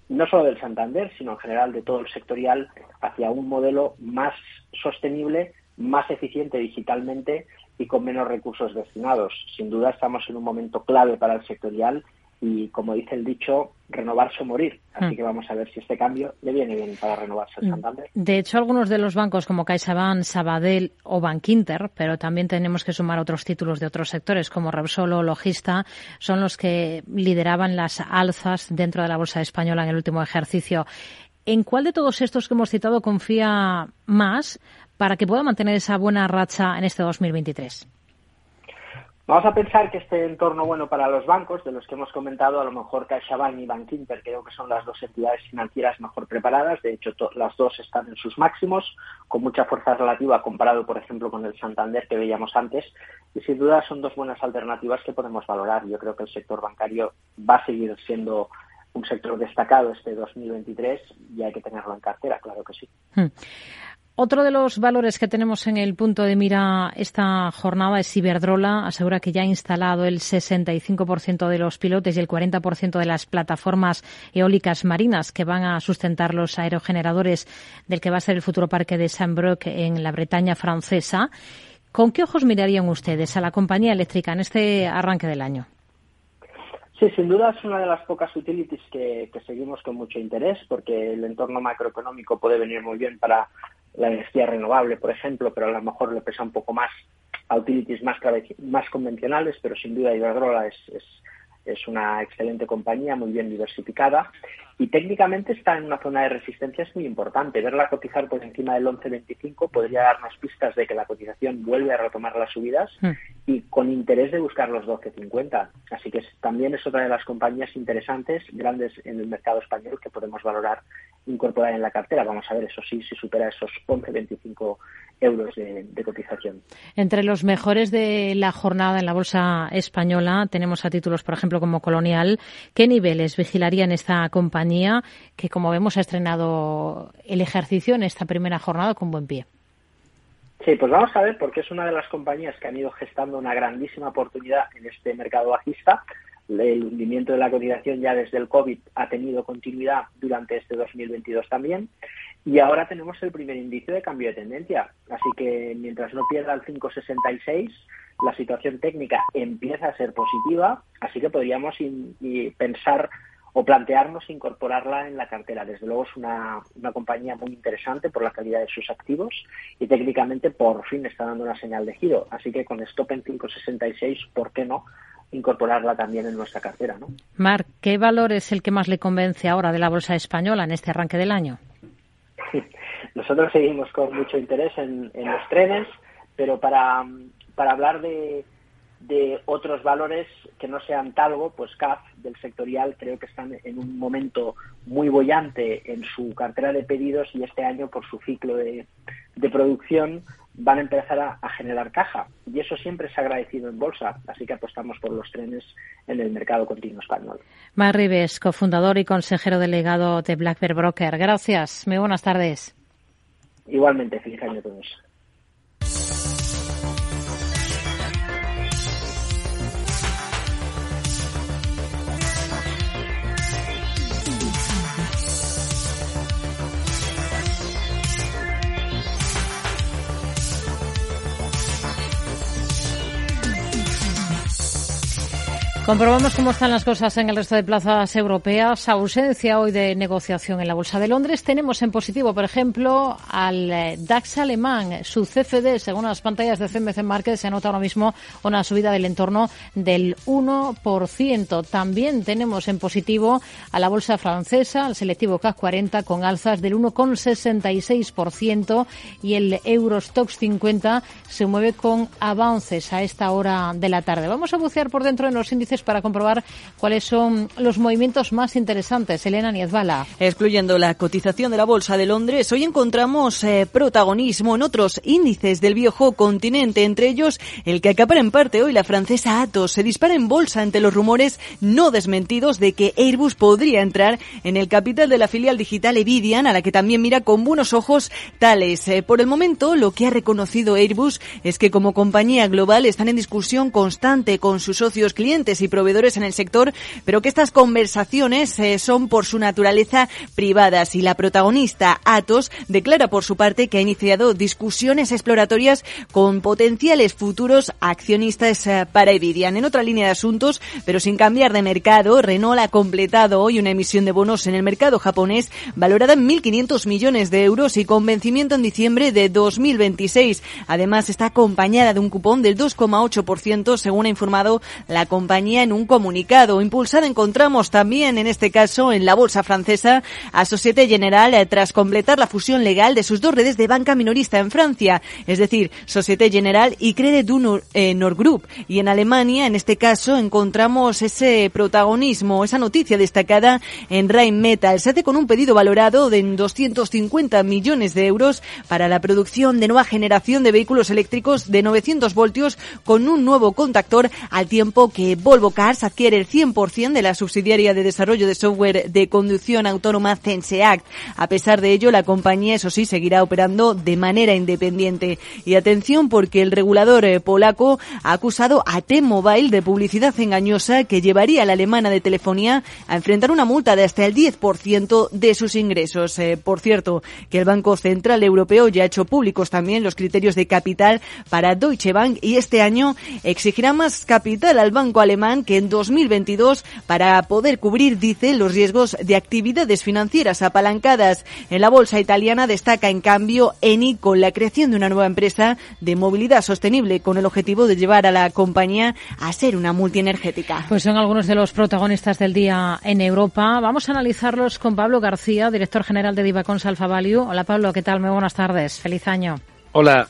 no solo del Santander, sino en general de todo el sectorial hacia un modelo más sostenible, más eficiente digitalmente y con menos recursos destinados. Sin duda estamos en un momento clave para el sectorial y como dice el dicho, renovarse o morir. Así hmm. que vamos a ver si este cambio le viene bien para renovarse el hmm. Santander. De hecho, algunos de los bancos como CaixaBank, Sabadell o Bankinter, pero también tenemos que sumar otros títulos de otros sectores como Repsol o Logista, son los que lideraban las alzas dentro de la bolsa española en el último ejercicio. ¿En cuál de todos estos que hemos citado confía más para que pueda mantener esa buena racha en este 2023? Vamos a pensar que este entorno bueno para los bancos, de los que hemos comentado, a lo mejor CaixaBank y Bankinter creo que son las dos entidades financieras mejor preparadas. De hecho, las dos están en sus máximos, con mucha fuerza relativa comparado, por ejemplo, con el Santander que veíamos antes. Y sin duda son dos buenas alternativas que podemos valorar. Yo creo que el sector bancario va a seguir siendo un sector destacado este 2023 y hay que tenerlo en cartera, claro que sí. Hmm. Otro de los valores que tenemos en el punto de mira esta jornada es Iberdrola. Asegura que ya ha instalado el 65% de los pilotes y el 40% de las plataformas eólicas marinas que van a sustentar los aerogeneradores del que va a ser el futuro parque de Saint-Broc en la Bretaña francesa. ¿Con qué ojos mirarían ustedes a la compañía eléctrica en este arranque del año? Sí, sin duda es una de las pocas utilities que, que, seguimos con mucho interés porque el entorno macroeconómico puede venir muy bien para la energía renovable, por ejemplo, pero a lo mejor le pesa un poco más a utilities más, más convencionales, pero sin duda Iberdrola es, es, es una excelente compañía, muy bien diversificada y técnicamente está en una zona de resistencia es muy importante. Verla cotizar por encima del 11.25 podría darnos pistas de que la cotización vuelve a retomar las subidas hmm. y con interés de buscar los 12.50. Así que también es otra de las compañías interesantes, grandes en el mercado español que podemos valorar incorporar en la cartera. Vamos a ver, eso sí, si supera esos 11.25 euros de, de, cotización. Entre los mejores de la jornada en la bolsa española tenemos a títulos, por ejemplo, como Colonial. ¿Qué niveles vigilarían esta compañía que, como vemos, ha estrenado el ejercicio en esta primera jornada con buen pie? Sí, pues vamos a ver, porque es una de las compañías que han ido gestando una grandísima oportunidad en este mercado bajista el hundimiento de la cotización ya desde el COVID ha tenido continuidad durante este 2022 también. Y ahora tenemos el primer indicio de cambio de tendencia. Así que mientras no pierda el 566, la situación técnica empieza a ser positiva. Así que podríamos pensar o plantearnos incorporarla en la cartera. Desde luego es una, una compañía muy interesante por la calidad de sus activos y técnicamente por fin está dando una señal de giro. Así que con stop en 566, ¿por qué no? incorporarla también en nuestra cartera. ¿no? ¿qué valor es el que más le convence ahora de la bolsa española en este arranque del año? Nosotros seguimos con mucho interés en, los trenes, pero para, para hablar de, de otros valores que no sean Talgo, pues CAF del sectorial creo que están en un momento muy bollante en su cartera de pedidos y este año por su ciclo de, de producción van a empezar a, generar caja y eso siempre se ha agradecido en bolsa, así que apostamos por los trenes en el mercado continuo español. Mar Rives, cofundador y consejero delegado de Black Bear Broker. Gracias, muy buenas tardes. Igualmente, feliz año a todos. Comprobamos cómo están las cosas en el resto de plazas europeas. Ausencia hoy de negociación en la Bolsa de Londres. Tenemos en positivo, por ejemplo, al eh, DAX alemán. Su CFD, según las pantallas de CMC Market, se anota ahora mismo una subida del entorno del 1%. También tenemos en positivo a la Bolsa francesa, al selectivo CAC 40, con alzas del 1,66% y el Eurostox 50 se mueve con avances a esta hora de la tarde. Vamos a bucear por dentro en los índices para comprobar cuáles son los movimientos más interesantes. Elena Niezbala. Excluyendo la cotización de la Bolsa de Londres, hoy encontramos eh, protagonismo en otros índices del viejo continente, entre ellos el que acapara en parte hoy la francesa Atos. Se dispara en bolsa ante los rumores no desmentidos de que Airbus podría entrar en el capital de la filial digital Evidian, a la que también mira con buenos ojos tales. Eh, por el momento, lo que ha reconocido Airbus es que como compañía global están en discusión constante con sus socios clientes y proveedores en el sector, pero que estas conversaciones eh, son por su naturaleza privadas y la protagonista Atos declara por su parte que ha iniciado discusiones exploratorias con potenciales futuros accionistas eh, para Evidian. En otra línea de asuntos, pero sin cambiar de mercado, Renault ha completado hoy una emisión de bonos en el mercado japonés valorada en 1.500 millones de euros y con vencimiento en diciembre de 2026. Además, está acompañada de un cupón del 2,8% según ha informado la compañía en un comunicado. Impulsada encontramos también, en este caso, en la bolsa francesa, a Societe Generale eh, tras completar la fusión legal de sus dos redes de banca minorista en Francia, es decir, Societe Generale y Credit du eh, Nord Group. Y en Alemania, en este caso, encontramos ese protagonismo, esa noticia destacada en Rheinmetall. Se hace con un pedido valorado de 250 millones de euros para la producción de nueva generación de vehículos eléctricos de 900 voltios con un nuevo contactor al tiempo que Volvo Cars adquiere el 100% de la subsidiaria de desarrollo de software de conducción autónoma Censeact. A pesar de ello, la compañía, eso sí, seguirá operando de manera independiente. Y atención porque el regulador eh, polaco ha acusado a T-Mobile de publicidad engañosa que llevaría a la alemana de telefonía a enfrentar una multa de hasta el 10% de sus ingresos. Eh, por cierto, que el Banco Central Europeo ya ha hecho públicos también los criterios de capital para Deutsche Bank y este año exigirá más capital al banco alemán Bank en 2022 para poder cubrir, dice, los riesgos de actividades financieras apalancadas. En la bolsa italiana destaca, en cambio, Eni con la creación de una nueva empresa de movilidad sostenible con el objetivo de llevar a la compañía a ser una multienergética. Pues son algunos de los protagonistas del día en Europa. Vamos a analizarlos con Pablo García, director general de Divacons Alfa Value. Hola Pablo, ¿qué tal? Muy buenas tardes. Feliz año. Hola,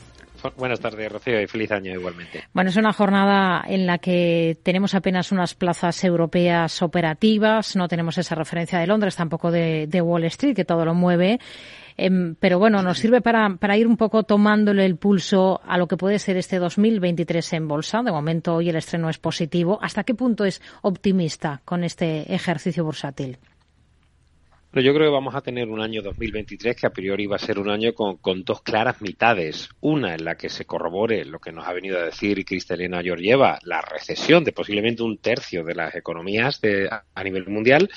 Buenas tardes, Rocío, y feliz año igualmente. Bueno, es una jornada en la que tenemos apenas unas plazas europeas operativas, no tenemos esa referencia de Londres, tampoco de, Wall Street, que todo lo mueve. Em, pero bueno, nos sirve para, para ir un poco tomándole el pulso a lo que puede ser este 2023 en bolsa. De momento hoy el estreno es positivo. ¿Hasta qué punto es optimista con este ejercicio bursátil? Pero yo creo que vamos a tener un año 2023 que a priori va a ser un año con, dos claras mitades. Una en la que se corrobore lo que nos ha venido a decir Cristalina Georgieva, la recesión de posiblemente un tercio de las economías de, a nivel mundial,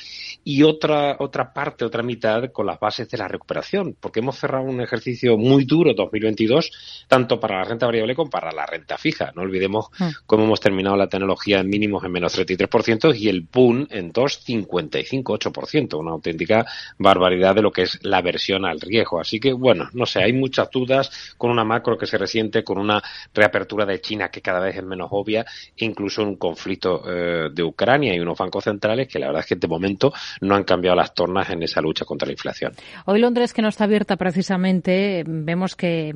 y otra, otra parte, otra mitad con las bases de la recuperación, porque hemos cerrado un ejercicio muy duro 2022, tanto para la renta variable como para la renta fija. No olvidemos mm. cómo hemos terminado la tecnología en mínimos en menos 33% y el boom en 2,55, 8%, una auténtica barbaridad de lo que es la versión al riesgo. Así que, bueno, no sé, hay muchas dudas con una macro que se resiente, con una reapertura de China que cada vez es menos obvia, incluso un conflicto eh, de Ucrania y unos bancos centrales que la verdad es que de momento no han cambiado las tornas en esa lucha contra la inflación. Hoy Londres, que no está abierta precisamente, vemos que,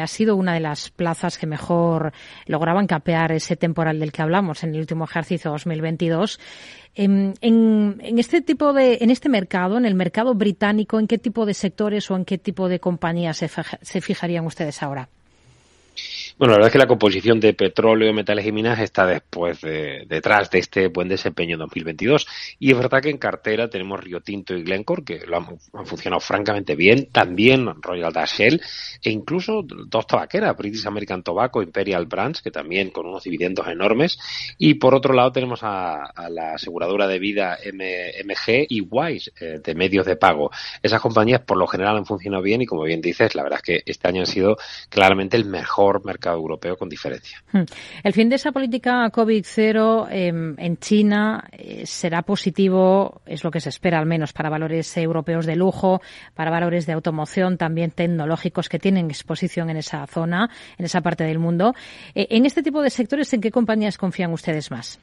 ha sido una de las plazas que mejor lograban capear ese temporal del que hablamos en el último ejercicio 2022. En, en, este tipo de, en este mercado, en el mercado británico, ¿en qué tipo de sectores o en qué tipo de compañías se fijarían ustedes ahora? Bueno, la verdad es que la composición de petróleo, metales y minas está después de, detrás de este buen desempeño en 2022. Y es verdad que en cartera tenemos Rio Tinto y Glencore, que lo han, funcionado francamente bien. También Royal Dutch Shell e incluso dos tabaqueras, British American Tobacco, Imperial Brands, que también con unos dividendos enormes. Y por otro lado tenemos a, la aseguradora de vida MG y Wise, eh, de medios de pago. Esas compañías por lo general han funcionado bien y como bien dices, la verdad es que este año han sido claramente el mejor mercado europeo con diferencia. Hmm. El fin de esa política COVID-0 em, en China eh, será positivo, es lo que se espera al menos para valores europeos de lujo, para valores de automoción, también tecnológicos que tienen exposición en esa zona, en esa parte del mundo. Eh, en este tipo de sectores, ¿en qué compañías confían ustedes más?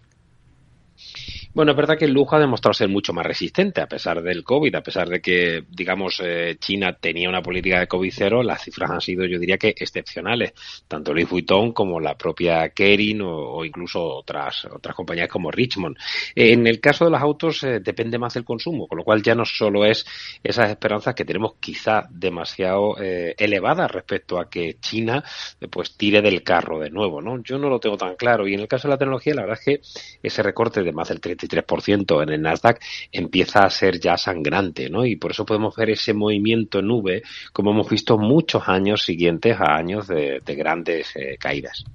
Bueno, es verdad que el lujo ha demostrado ser mucho más resistente a pesar del COVID, a pesar de que, digamos, eh, China tenía una política de COVID cero, las cifras han sido, yo diría que excepcionales, tanto Louis Vuitton como la propia Kering o, incluso otras otras compañías como Richmond. en el caso de los autos eh, depende más del consumo, con lo cual ya no solo es esas esperanzas que tenemos quizá demasiado eh, elevadas respecto a que China pues tire del carro de nuevo, ¿no? Yo no lo tengo tan claro y en el caso de la tecnología la verdad es que ese recorte de más del 30 23% en el Nasdaq empieza a ser ya sangrante, ¿no? Y por eso podemos ver ese movimiento en nube como hemos visto muchos años siguientes a años de, grandes eh, caídas.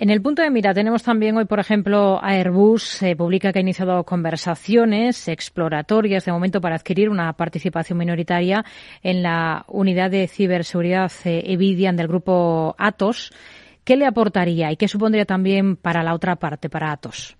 En el punto de mira tenemos también hoy, por ejemplo, Airbus publica que ha iniciado conversaciones exploratorias de momento para adquirir una participación minoritaria en la unidad de ciberseguridad eh, Evidian del grupo Atos. ¿Qué le aportaría y qué supondría también para la otra parte, para Atos?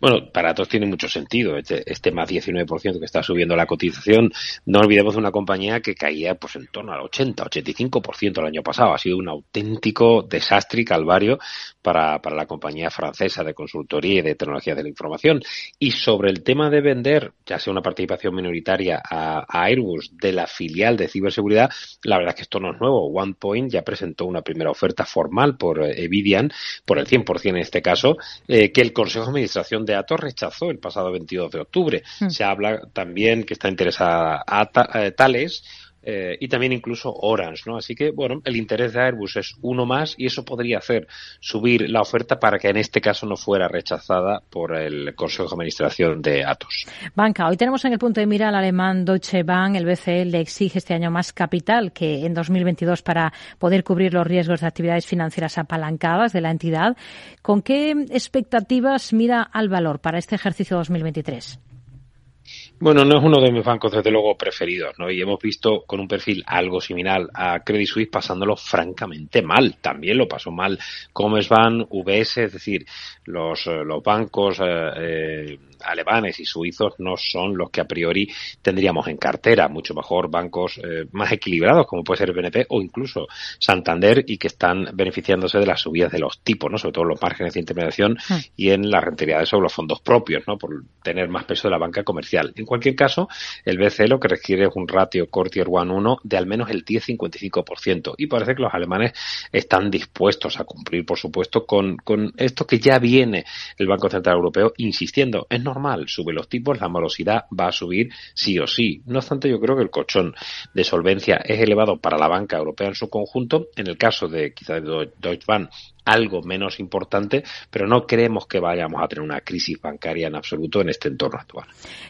Bueno, para todos tiene mucho sentido este, este más 19% que está subiendo la cotización. No olvidemos de una compañía que caía pues en torno al 80, 85% el año pasado. Ha sido un auténtico desastre y calvario para, para la compañía francesa de consultoría y de tecnologías de la información. Y sobre el tema de vender, ya sea una participación minoritaria a, Airbus de la filial de ciberseguridad, la verdad es que esto no es nuevo. OnePoint ya presentó una primera oferta formal por eh, Evidian, por el 100% en este caso, eh, que el Consejo de Administración de Atos rechazó el pasado 22 de octubre. Mm. Se habla también que está interesada a, eh, Tales eh, y también incluso Orange, ¿no? Así que, bueno, el interés de Airbus es uno más y eso podría hacer subir la oferta para que en este caso no fuera rechazada por el Consejo de Administración de Atos. Banca, hoy tenemos en el punto de mira al alemán Deutsche Bank. El BCE le exige este año más capital que en 2022 para poder cubrir los riesgos de actividades financieras apalancadas de la entidad. ¿Con qué expectativas mira al valor para este ejercicio 2023? Bueno, no es uno de mis bancos, desde luego, preferidos, ¿no? Y hemos visto con un perfil algo similar a Credit Suisse pasándolo francamente mal. También lo pasó mal Commerzbank, UBS, es decir, los, eh, los bancos eh, eh, alemanes y suizos no son los que a priori tendríamos en cartera. Mucho mejor bancos eh, más equilibrados, como puede ser el BNP o incluso Santander, y que están beneficiándose de las subidas de los tipos, ¿no? Sobre todo los márgenes de intermediación mm. y en las rentabilidades sobre los fondos propios, ¿no? Por tener más peso de la banca comercial cualquier caso, el BCE lo que requiere es un ratio Core Tier 1 de al menos el 10-55%. Y parece que los alemanes están dispuestos a cumplir, por supuesto, con, con esto que ya viene el Banco Central Europeo insistiendo. Es normal, sube los tipos, la morosidad va a subir sí o sí. No obstante, yo creo que el colchón de solvencia es elevado para la banca europea en su conjunto. En el caso de quizá de Deutsche Bank, algo menos importante, pero no creemos que vayamos a tener una crisis bancaria en absoluto en este entorno actual.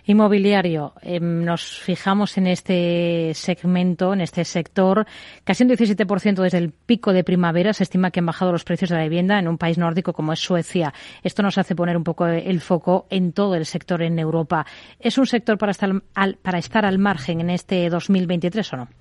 Inmobiliario, em, nos fijamos en este segmento, en este sector, casi un 17% desde el pico de primavera se estima que han bajado los precios de la vivienda en un país nórdico como es Suecia. Esto nos hace poner un poco el foco en todo el sector en Europa. ¿Es un sector para estar al, para estar al margen en este 2023 o no?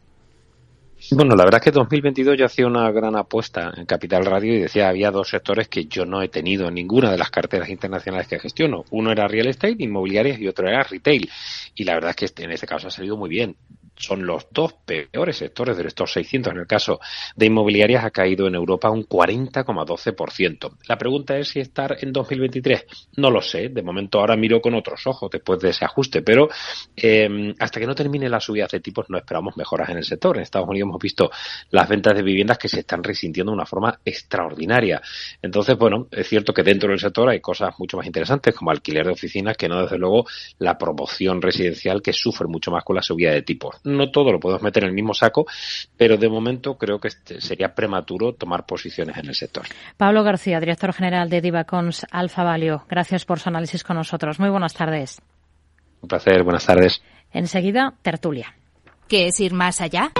Bueno, la verdad es que 2022 yo hacía una gran apuesta en Capital Radio y decía había dos sectores que yo no he tenido en ninguna de las carteras internacionales que gestiono. Uno era real estate, inmobiliarias y otro era retail. Y la verdad es que este, en este caso ha salido muy bien son los dos peores sectores de estos 600. En el caso de inmobiliarias ha caído en Europa un 40,12%. La pregunta es si estar en 2023. No lo sé. De momento ahora miro con otros ojos después de ese ajuste, pero eh, hasta que no termine la subida de tipos no esperamos mejoras en el sector. En Estados Unidos hemos visto las ventas de viviendas que se están resintiendo de una forma extraordinaria. Entonces, bueno, es cierto que dentro del sector hay cosas mucho más interesantes como alquiler de oficinas que no, desde luego, la promoción residencial que sufre mucho más con la subida de tipos no todo lo podemos meter en el mismo saco, pero de momento creo que este sería prematuro tomar posiciones en el sector. Pablo García, director general de Divacons Alfa Valio, gracias por su análisis con nosotros. Muy buenas tardes. Un placer, buenas tardes. Enseguida, tertulia. ¿Qué es ir más allá?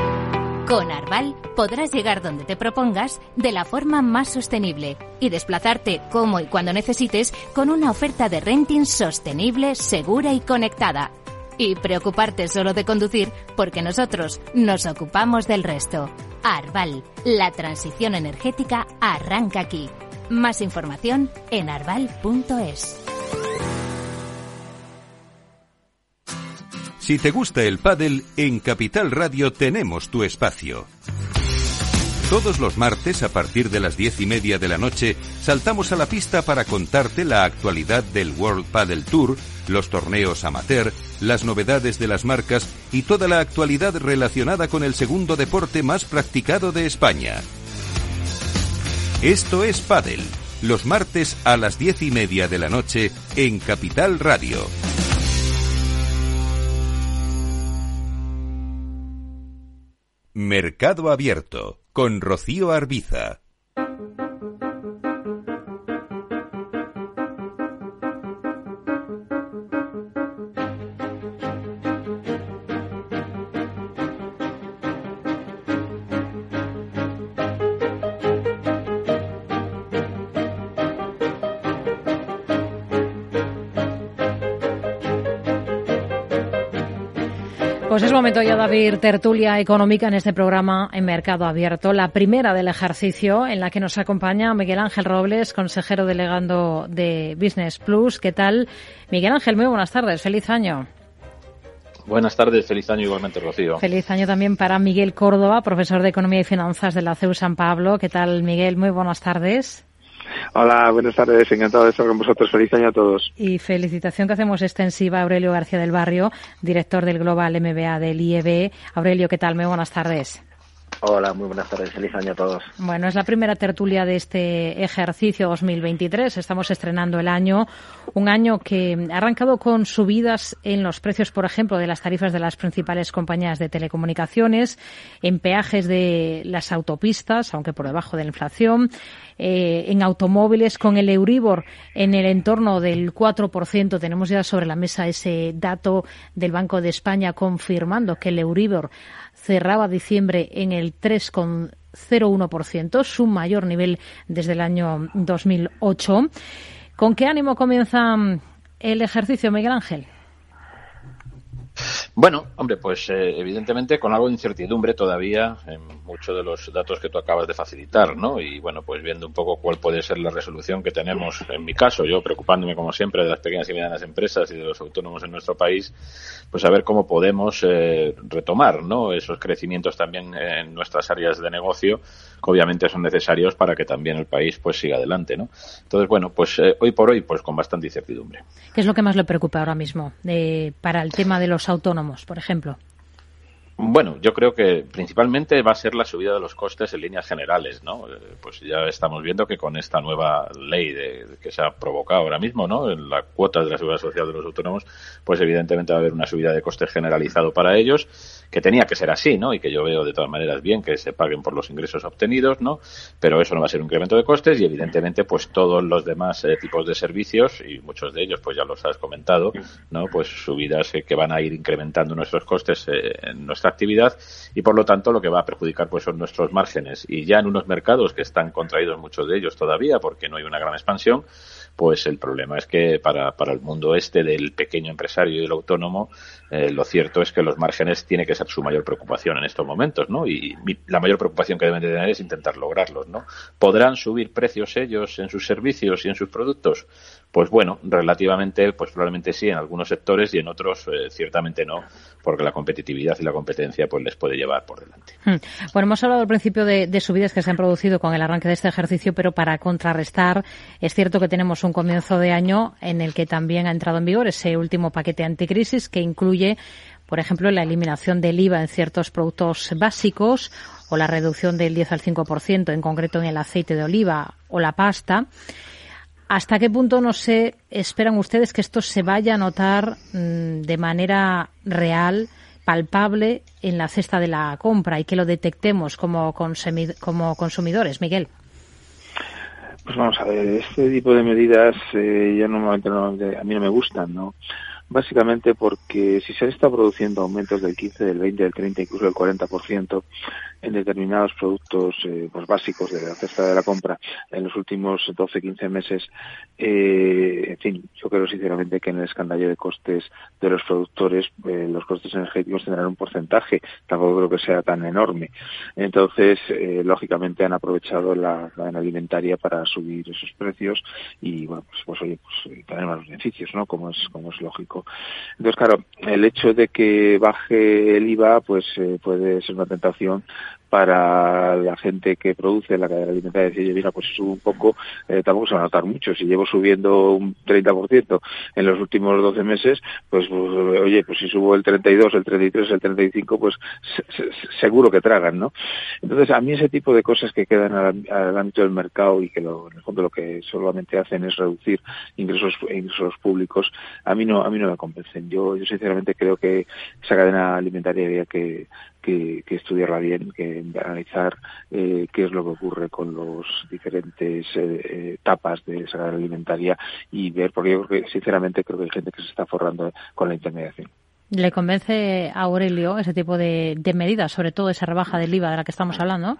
Con Arval podrás llegar donde te propongas de la forma más sostenible y desplazarte como y cuando necesites con una oferta de renting sostenible, segura y conectada y preocuparte solo de conducir porque nosotros nos ocupamos del resto. Arval, la transición energética arranca aquí. Más información en arval.es. Si te gusta el pádel, en Capital Radio tenemos tu espacio. Todos los martes, a partir de las diez y media de la noche, saltamos a la pista para contarte la actualidad del World Padel Tour, los torneos amateur, las novedades de las marcas y toda la actualidad relacionada con el segundo deporte más practicado de España. Esto es Padel, los martes a las diez y media de la noche en Capital Radio. Mercado Abierto con Rocío Arbiza. Pues es momento ya de abrir tertulia económica en este programa en Mercado Abierto, la primera del ejercicio en la que nos acompaña Miguel Ángel Robles, consejero delegando de Business Plus. ¿Qué tal? Miguel Ángel, muy buenas tardes, feliz año. Buenas tardes, feliz año igualmente, Rocío. Feliz año también para Miguel Córdoba, profesor de Economía y Finanzas de la CEU San Pablo. ¿Qué tal, Miguel? Muy buenas tardes. Hola, buenas tardes, encantado de estar con vosotros. Feliz año a todos. Y felicitación que hacemos extensiva a Aurelio García del Barrio, director del Global MBA del IEB. Aurelio, ¿qué tal? Muy buenas tardes. Hola, muy buenas tardes. Feliz año a todos. Bueno, es la primera tertulia de este ejercicio 2023. Estamos estrenando el año, un año que ha arrancado con subidas en los precios, por ejemplo, de las tarifas de las principales compañías de telecomunicaciones, en peajes de las autopistas, aunque por debajo de la inflación, eh, en automóviles con el Euribor en el entorno del 4%. Tenemos ya sobre la mesa ese dato del Banco de España confirmando que el Euribor cerraba diciembre en el 3,01%, su mayor nivel desde el año 2008. ¿Con qué ánimo comienza el ejercicio, Miguel Ángel? Bueno, hombre, pues eh, evidentemente con algo de incertidumbre todavía en muchos de los datos que tú acabas de facilitar, ¿no? Y bueno, pues viendo un poco cuál puede ser la resolución que tenemos en mi caso, yo preocupándome como siempre de las pequeñas y medianas empresas y de los autónomos en nuestro país, pues a ver cómo podemos eh, retomar, ¿no? Esos crecimientos también en nuestras áreas de negocio, que obviamente son necesarios para que también el país pues siga adelante, ¿no? Entonces, bueno, pues eh, hoy por hoy, pues con bastante incertidumbre. ¿Qué es lo que más le preocupa ahora mismo para el tema de los autónomos? por ejemplo? Bueno, yo creo que principalmente va a ser la subida de los costes en líneas generales, ¿no? Eh, pues ya estamos viendo que con esta nueva ley de, que se ha provocado ahora mismo, ¿no? En la cuota de la seguridad social de los autónomos, pues evidentemente va a haber una subida de costes generalizado para ellos, que tenía que ser así, ¿no? Y que yo veo de todas maneras bien que se paguen por los ingresos obtenidos, ¿no? Pero eso no va a ser un incremento de costes y evidentemente pues todos los demás eh, tipos de servicios y muchos de ellos pues ya los has comentado, ¿no? Pues subidas eh, que van a ir incrementando nuestros costes en nuestra actividad y por lo tanto lo que va a perjudicar pues son nuestros márgenes. Y ya en unos mercados que están contraídos muchos de ellos todavía porque no hay una gran expansión pues el problema es que para, para el mundo este del pequeño empresario y del autónomo, eh, lo cierto es que los márgenes tiene que ser su mayor preocupación en estos momentos, ¿no? Y la mayor preocupación que deben de tener es intentar lograrlos, ¿no? ¿Podrán subir precios ellos en sus servicios y en sus productos? Pues bueno, relativamente, pues probablemente sí en algunos sectores y en otros eh, ciertamente no, porque la competitividad y la competencia pues les puede llevar por delante. Hmm. Bueno, hemos hablado al principio de subidas que se han producido con el arranque de este ejercicio, pero para contrarrestar es cierto que tenemos un un comienzo de año en el que también ha entrado en vigor ese último paquete anticrisis que incluye, por ejemplo, la eliminación del IVA en ciertos productos básicos o la reducción del 10 al 5%, en concreto en el aceite de oliva o la pasta. ¿Hasta qué punto, no sé, esperan ustedes que esto se vaya a notar mm, de manera real, palpable, en la cesta de la compra y que lo detectemos como, como consumidores? Miguel. Pues vamos a ver, este tipo de medidas eh, yo normalmente, a mí no me gustan, ¿no? Básicamente porque si se estado produciendo aumentos del 15, del 20, del 30, incluso del 40%, en determinados productos eh, pues básicos de la cesta de la compra en los últimos 12, 15 meses. Eh, en fin, yo creo sinceramente que en el escandallo de costes de los productores, eh, los costes energéticos tendrán un porcentaje, tampoco creo que sea tan enorme. Entonces, eh, lógicamente han aprovechado la cadena alimentaria para subir esos precios y, bueno, pues, pues oye, pues tener más beneficios, ¿no? Como es, como es lógico. Entonces, claro, el hecho de que baje el IVA, pues puede ser una tentación para la gente que produce la cadena alimentaria decir, mira, pues si subo un poco, eh, tampoco se va a notar mucho. Si llevo subiendo un 30% en los últimos 12 meses, pues, pues, oye, pues si subo el 32, el 33, el 35, pues seguro que tragan, ¿no? Entonces, a mí ese tipo de cosas que quedan al, ámbito del mercado y que lo, en el fondo lo que solamente hacen es reducir ingresos, ingresos públicos, a mí no, a mí no me convencen. Yo, yo sinceramente creo que esa cadena alimentaria había que, que, que estudiarla bien, que analizar eh, qué es lo que ocurre con los diferentes eh, etapas de esa alimentaria y ver, porque yo creo sinceramente creo que hay gente que se está forrando con la intermediación. ¿Le convence a Aurelio ese tipo de medidas, sobre todo esa rebaja del IVA de la que estamos hablando?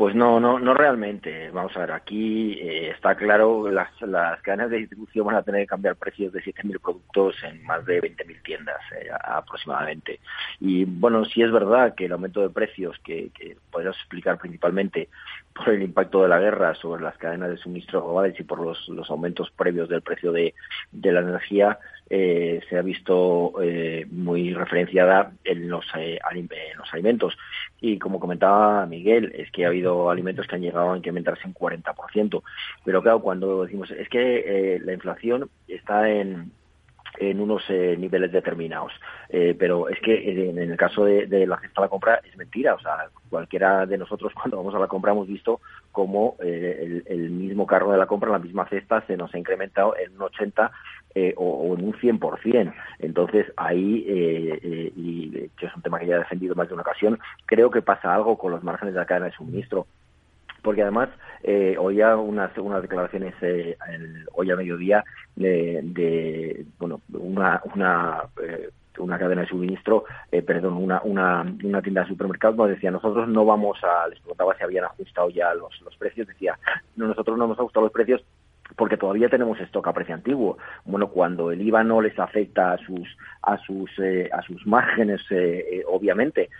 Pues no, no, no realmente. Vamos a ver, aquí eh, está claro, las, las cadenas de distribución van a tener que cambiar precios de 7.000 productos en más de 20.000 tiendas eh, aproximadamente. Y bueno, sí es verdad que el aumento de precios, que, que explicar principalmente por el impacto de la guerra sobre las cadenas de suministro globales y por los, los aumentos previos del precio de, de la energía, eh, se ha visto eh, muy referenciada en los, eh, en los alimentos. Y como comentaba Miguel, es que ha habido alimentos que han llegado a incrementarse en 40%. Pero claro, cuando decimos, es que la inflación está en, en unos eh, niveles determinados. Eh, pero es que en el caso de, la cesta de la compra es mentira. O sea, cualquiera de nosotros cuando vamos a la compra hemos visto cómo eh, el, mismo carro de la compra, la misma cesta, se nos ha incrementado en un 80 o, en un 100%. Entonces ahí, y que es un tema que ya he defendido más de una ocasión, creo que pasa algo con los márgenes de la cadena de suministro porque además eh, oía unas, unas declaraciones eh, hoy a mediodía de, bueno una una eh, una cadena de suministro, eh, perdón, una, una, una tienda de supermercados nos decía, nosotros no vamos a, les preguntaba si habían ajustado ya los, los precios, decía, no, nosotros no hemos ajustado los precios porque todavía tenemos stock a precio antiguo. Bueno, cuando el IVA no les afecta a sus a sus eh, a sus márgenes, eh, eh, obviamente.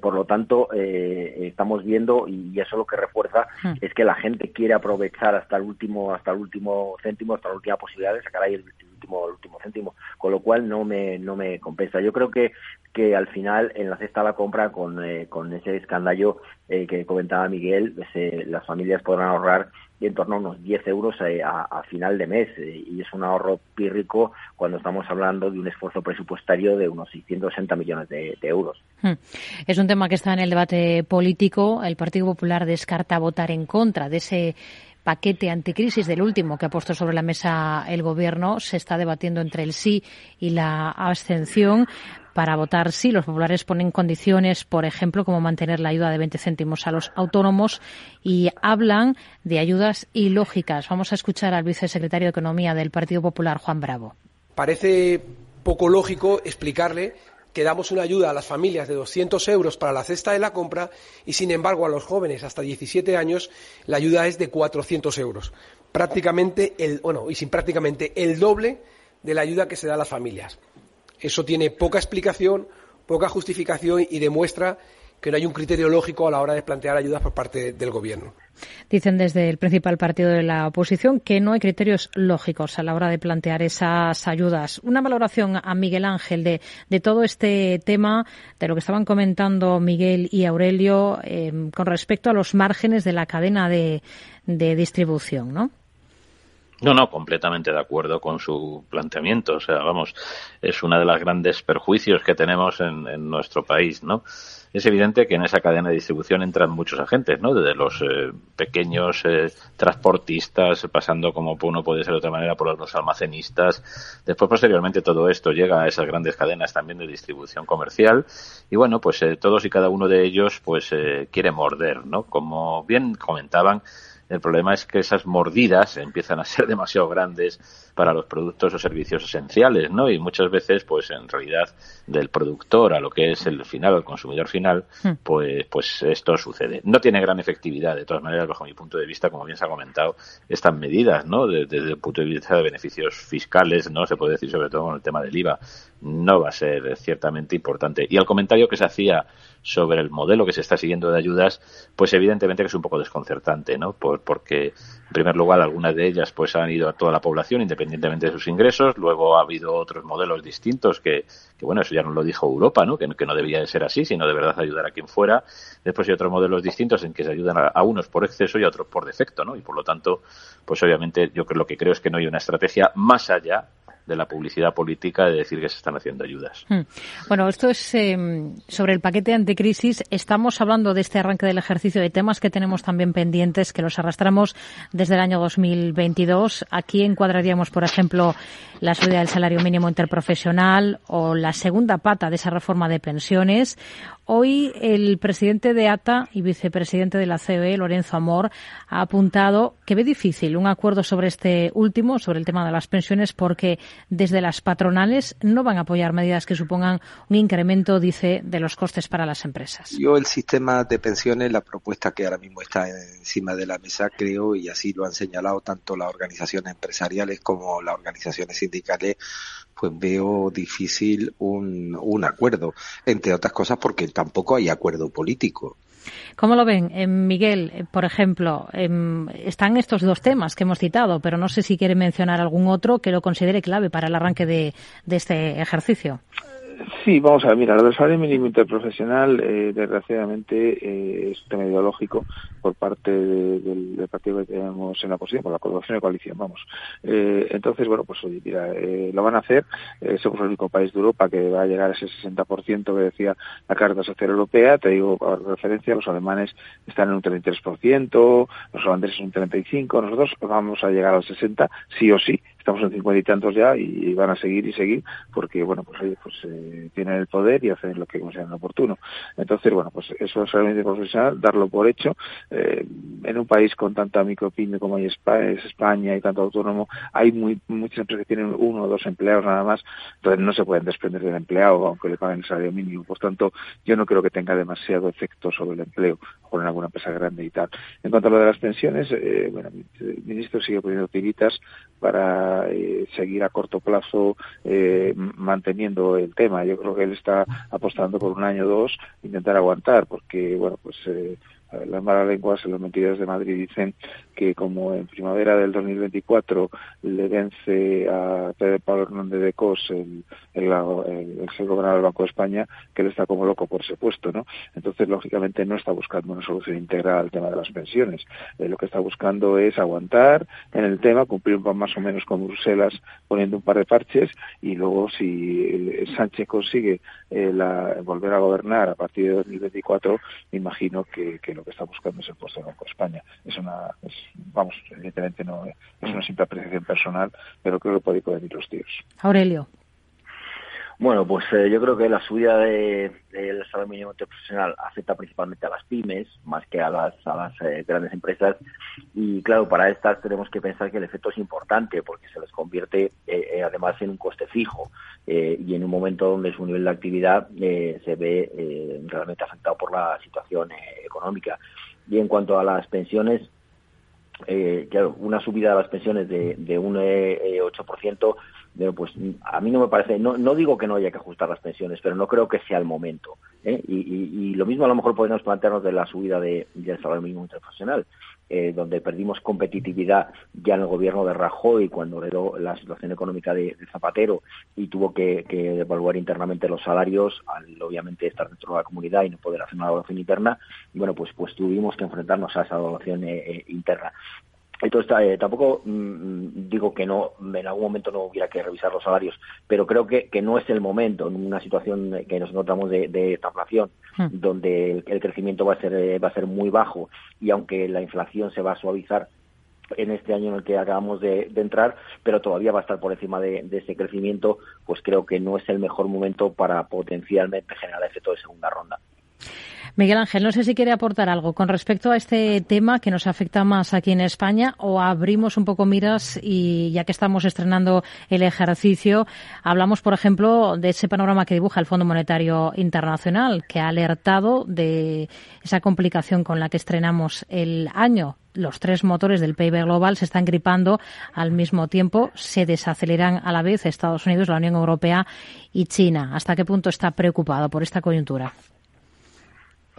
por lo tanto, estamos viendo y eso lo que refuerza hmm. es que la gente quiere aprovechar hasta el último hasta el último céntimo, hasta la última posibilidad de sacar ahí el último el último céntimo, con lo cual no me no me compensa. Yo creo que que al final en la cesta de la compra con, con ese escandallo que comentaba Miguel, las familias podrán ahorrar en torno a unos 10 euros eh, a, final de mes eh, y es un ahorro pírrico cuando estamos hablando de un esfuerzo presupuestario de unos 660 millones de, euros. Hmm. Es un tema que está en el debate político. El Partido Popular descarta votar en contra de ese paquete anticrisis del último que ha puesto sobre la mesa el Gobierno. Se está debatiendo entre el sí y la abstención para votar sí. Los populares ponen condiciones, por ejemplo, como mantener la ayuda de 20 céntimos a los autónomos y hablan de ayudas ilógicas. Vamos a escuchar al vicesecretario de Economía del Partido Popular, Juan Bravo. Parece poco lógico explicarle que damos una ayuda a las familias de 200 euros para la cesta de la compra y, sin embargo, a los jóvenes hasta 17 años la ayuda es de 400 euros. Prácticamente el, bueno, y sin prácticamente el doble de la ayuda que se da a las familias. Eso tiene poca explicación, poca justificación y demuestra que no hay un criterio lógico a la hora de plantear ayudas por parte del Gobierno. Dicen desde el principal partido de la oposición que no hay criterios lógicos a la hora de plantear esas ayudas. Una valoración a Miguel Ángel de, todo este tema, de lo que estaban comentando Miguel y Aurelio eh, con respecto a los márgenes de la cadena de, de distribución, ¿no? No, no, completamente de acuerdo con su planteamiento. O sea, vamos, es uno de los grandes perjuicios que tenemos en, nuestro país, ¿no? Es evidente que en esa cadena de distribución entran muchos agentes, ¿no? Desde los eh, pequeños eh, transportistas, pasando como uno puede ser de otra manera por los almacenistas. Después, posteriormente, todo esto llega a esas grandes cadenas también de distribución comercial. Y bueno, pues eh, todos y cada uno de ellos, pues, quiere morder, ¿no? Como bien comentaban, el problema es que esas mordidas empiezan a ser demasiado grandes para los productos o servicios esenciales, ¿no? Y muchas veces, pues en realidad, del productor a lo que es el final, el consumidor final, hmm. pues, pues esto sucede. No tiene gran efectividad, de todas maneras, bajo mi punto de vista, como bien se ha comentado, estas medidas, ¿no? Desde, el punto de vista de beneficios fiscales, ¿no? Se puede decir sobre todo con el tema del IVA, no va a ser ciertamente importante. Y el comentario que se hacía sobre el modelo que se está siguiendo de ayudas, pues evidentemente que es un poco desconcertante, ¿no? porque, en primer lugar, algunas de ellas pues han ido a toda la población independientemente de sus ingresos, luego ha habido otros modelos distintos que, que bueno, eso ya nos lo dijo Europa, ¿no? Que, que, no debía de ser así, sino de verdad ayudar a quien fuera. Después hay otros modelos distintos en que se ayudan a, a unos por exceso y a otros por defecto, ¿no? Y por lo tanto, pues obviamente yo creo, lo que creo es que no hay una estrategia más allá de la publicidad política de decir que se están haciendo ayudas. Hmm. Bueno, esto es em, sobre el paquete anticrisis. Estamos hablando de este arranque del ejercicio de temas que tenemos también pendientes, que los arrastramos desde el año 2022. Aquí encuadraríamos, por ejemplo, la subida del salario mínimo interprofesional o la segunda pata de esa reforma de pensiones Hoy el presidente de ATA y vicepresidente de la COE, Lorenzo Amor, ha apuntado que ve difícil un acuerdo sobre este último, sobre el tema de las pensiones, porque desde las patronales no van a apoyar medidas que supongan un incremento, dice, de los costes para las empresas. Yo el sistema de pensiones, la propuesta que ahora mismo está encima de la mesa, creo, y así lo han señalado tanto las organizaciones empresariales como las organizaciones sindicales, pues veo difícil un, un acuerdo, entre otras cosas porque tampoco hay acuerdo político. ¿Cómo lo ven? Eh, Miguel, eh, por ejemplo, em, están estos dos temas que hemos citado, pero no sé si quiere mencionar algún otro que lo considere clave para el arranque de este ejercicio. Sí, vamos a ver, mira, lo del salario mínimo interprofesional, eh, desgraciadamente, eh, es un tema ideológico por parte del, partido que tenemos en la posición, por la colaboración de coalición, vamos. Eh, entonces, bueno, pues oye, mira, eh, lo van a hacer, eh, somos el único país de Europa que va a llegar a ese 60% que decía la Carta Social Europea, te digo, por referencia, los alemanes están en un 33%, los holandeses en un 35%, nosotros vamos a llegar al 60%, sí o sí, estamos en cincuenta y tantos ya y, van a seguir y seguir porque bueno pues pues eh, tienen el poder y hacen lo que consideran oportuno. Entonces bueno pues eso es realmente profesional darlo por hecho eh, en un país con tanta micropyme como es España y tanto autónomo, hay muy, muchas empresas que tienen uno o dos empleados nada más, entonces no se pueden desprender del empleado aunque le paguen el salario mínimo. Por tanto, yo no creo que tenga demasiado efecto sobre el empleo en alguna empresa grande y tal. En cuanto a lo de las pensiones, eh, bueno, el ministro sigue poniendo tiritas para eh, seguir a corto plazo eh, manteniendo el tema. Yo creo que él está apostando por un año o dos, intentar aguantar, porque, bueno, pues eh, las malas lenguas en las mentiras de Madrid dicen que como en primavera del 2024 le vence a Pedro Pablo Hernández de Cos el, el, el gobernador del Banco de España, que él está como loco por ese puesto, ¿no? Entonces, lógicamente, no está buscando una solución integral al tema de las pensiones. Eh, lo que está buscando es aguantar en el tema, cumplir más o menos con Bruselas poniendo un par de parches y luego si Sánchez consigue eh, la, volver a gobernar a partir de 2024, me imagino que, que lo que está buscando es el puesto del Banco de España. Es una, es, vamos, evidentemente no es una simple apreciación personal, pero creo que puede ir venir los tiros. Aurelio. Bueno, pues eh, yo creo que la subida del de, salario mínimo interprofesional afecta principalmente a las pymes, más que a las, a las eh, grandes empresas. Y claro, para estas tenemos que pensar que el efecto es importante porque se les convierte eh, además en un coste fijo y en un momento donde su nivel de actividad se ve realmente afectado por la situación económica. Y en cuanto a las pensiones, claro, una subida de las pensiones de, de un 8% pues a mí no me parece, no, no digo que no haya que ajustar las pensiones, pero no creo que sea el momento. ¿eh? Y, lo mismo a lo mejor podemos plantearnos de la subida de, del salario mínimo interprofesional, eh, donde perdimos competitividad ya en el gobierno de Rajoy cuando heredó la situación económica de, Zapatero y tuvo que, que, evaluar internamente los salarios, al obviamente estar dentro de la comunidad y no poder hacer una evaluación interna, bueno, pues, pues tuvimos que enfrentarnos a esa evaluación eh, eh interna. Entonces, eh, tampoco mm, digo que no, en algún momento no hubiera que revisar los salarios, pero creo que, que no es el momento en una situación que nos encontramos de, de inflación, hmm. donde el, crecimiento va a ser eh, va a ser muy bajo y aunque la inflación se va a suavizar en este año en el que acabamos de, de entrar, pero todavía va a estar por encima de, de, ese crecimiento, pues creo que no es el mejor momento para potencialmente generar efecto de segunda ronda. Miguel Ángel, no sé si quiere aportar algo con respecto a este tema que nos afecta más aquí en España o abrimos un poco miras y ya que estamos estrenando el ejercicio, hablamos, por ejemplo, de ese panorama que dibuja el Fondo Monetario Internacional, que ha alertado de esa complicación con la que estrenamos el año los tres motores del PIB global se están gripando al mismo tiempo, se desaceleran a la vez Estados Unidos, la Unión Europea y China. ¿Hasta qué punto está preocupado por esta coyuntura?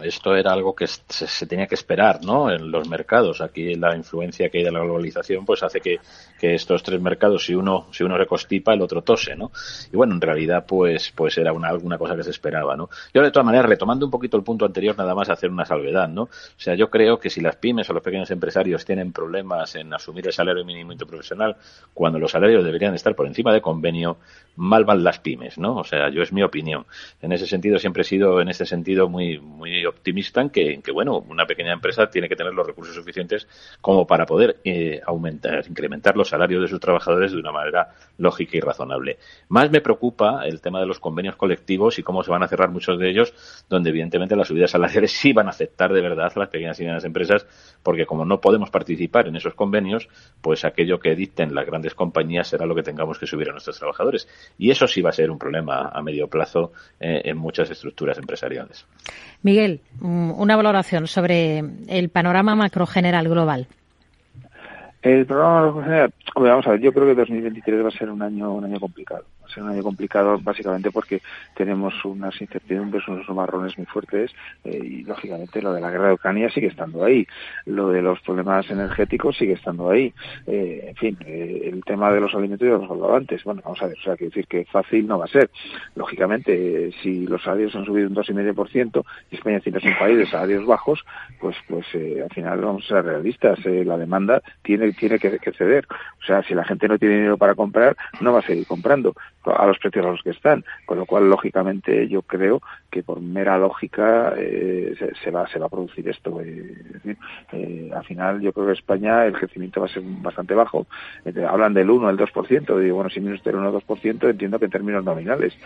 Esto era algo que se, tenía que esperar, ¿no? En los mercados. Aquí la influencia que hay de la globalización, pues hace que, estos tres mercados, si uno, si uno recostipa, el otro tose, ¿no? Y bueno, en realidad, pues, pues era una, alguna cosa que se esperaba, ¿no? Yo, de todas maneras, retomando un poquito el punto anterior, nada más hacer una salvedad, ¿no? O sea, yo creo que si las pymes o los pequeños empresarios tienen problemas en asumir el salario mínimo interprofesional, cuando los salarios deberían estar por encima de convenio, mal van las pymes, ¿no? O sea, yo es mi opinión. En ese sentido, siempre he sido, en este sentido, muy, muy optimista en que, bueno, una pequeña empresa tiene que tener los recursos suficientes como para poder eh, aumentar, incrementar los salarios de sus trabajadores de una manera lógica y razonable. Más me preocupa el tema de los convenios colectivos y cómo se van a cerrar muchos de ellos, donde evidentemente las subidas salariales sí van a afectar de verdad a las pequeñas y medianas empresas, porque como no podemos participar en esos convenios, pues aquello que dicten las grandes compañías será lo que tengamos que subir a nuestros trabajadores. Y eso sí va a ser un problema a medio plazo eh, en muchas estructuras empresariales. Miguel, mm, una valoración sobre el panorama macro general global. El macro general, vamos a ver, yo creo que 2023 va a ser un año un año complicado ser un año complicado básicamente porque tenemos unas incertidumbres, unos marrones muy fuertes eh, y lógicamente lo de la guerra de Ucrania sigue estando ahí, lo de los problemas energéticos sigue estando ahí, eh, en fin, eh, el tema de los alimentos ya hemos hablado antes, bueno, vamos a ver, o sea, que decir que fácil no va a ser, lógicamente si los salarios han subido un 2,5% y España tiene un país de salarios bajos, pues pues al final vamos a ser realistas, la demanda tiene tiene que, ceder. O sea, si la gente no tiene dinero para comprar, no va a seguir comprando a los precios a los que están. Con lo cual, lógicamente, yo creo que por mera lógica eh, se, va, se va a producir esto. Eh, es decir, eh, al final, yo creo que España el crecimiento va a ser bastante bajo. hablan del 1, el 2%. Digo, bueno, si menos del 1 o 2%, entiendo que en términos nominales.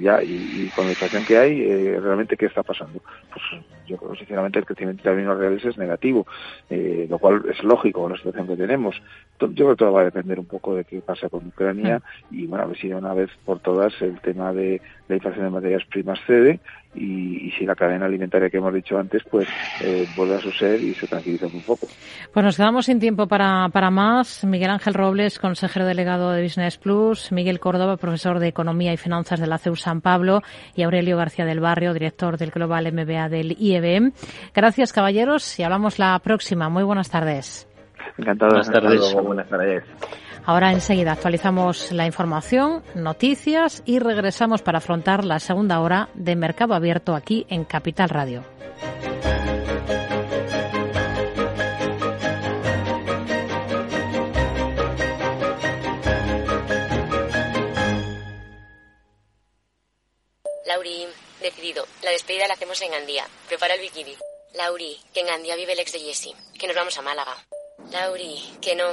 ya, y, con la inflación que hay, realmente, ¿qué está pasando? Pues yo creo sinceramente el crecimiento en términos reales es negativo, lo cual es lógico con la situación que tenemos. Yo creo que todo va a depender un poco de qué pasa con Ucrania mm. y, bueno, a ver si una vez por todas el tema de la inflación de materias primas cede y, si la cadena alimentaria que hemos dicho antes pues eh, vuelve a su ser y se tranquiliza un poco. Pues nos quedamos sin tiempo para, para más. Miguel Ángel Robles, consejero delegado de Business Plus, Miguel Córdoba, profesor de Economía y Finanzas de la CEU San Pablo y Aurelio García del Barrio, director del Global MBA del IEBM. Gracias, caballeros, y hablamos la próxima. Muy buenas tardes. Encantado. Buenas tardes. Buenas tardes. Ahora enseguida actualizamos la información, noticias y regresamos para afrontar la segunda hora de Mercado Abierto aquí en Capital Radio. Lauri, decidido. La despedida la hacemos en Gandía. Prepara el bikini. Lauri, que en Gandía vive el ex de Jesse. Que nos vamos a Málaga. Lauri, que no,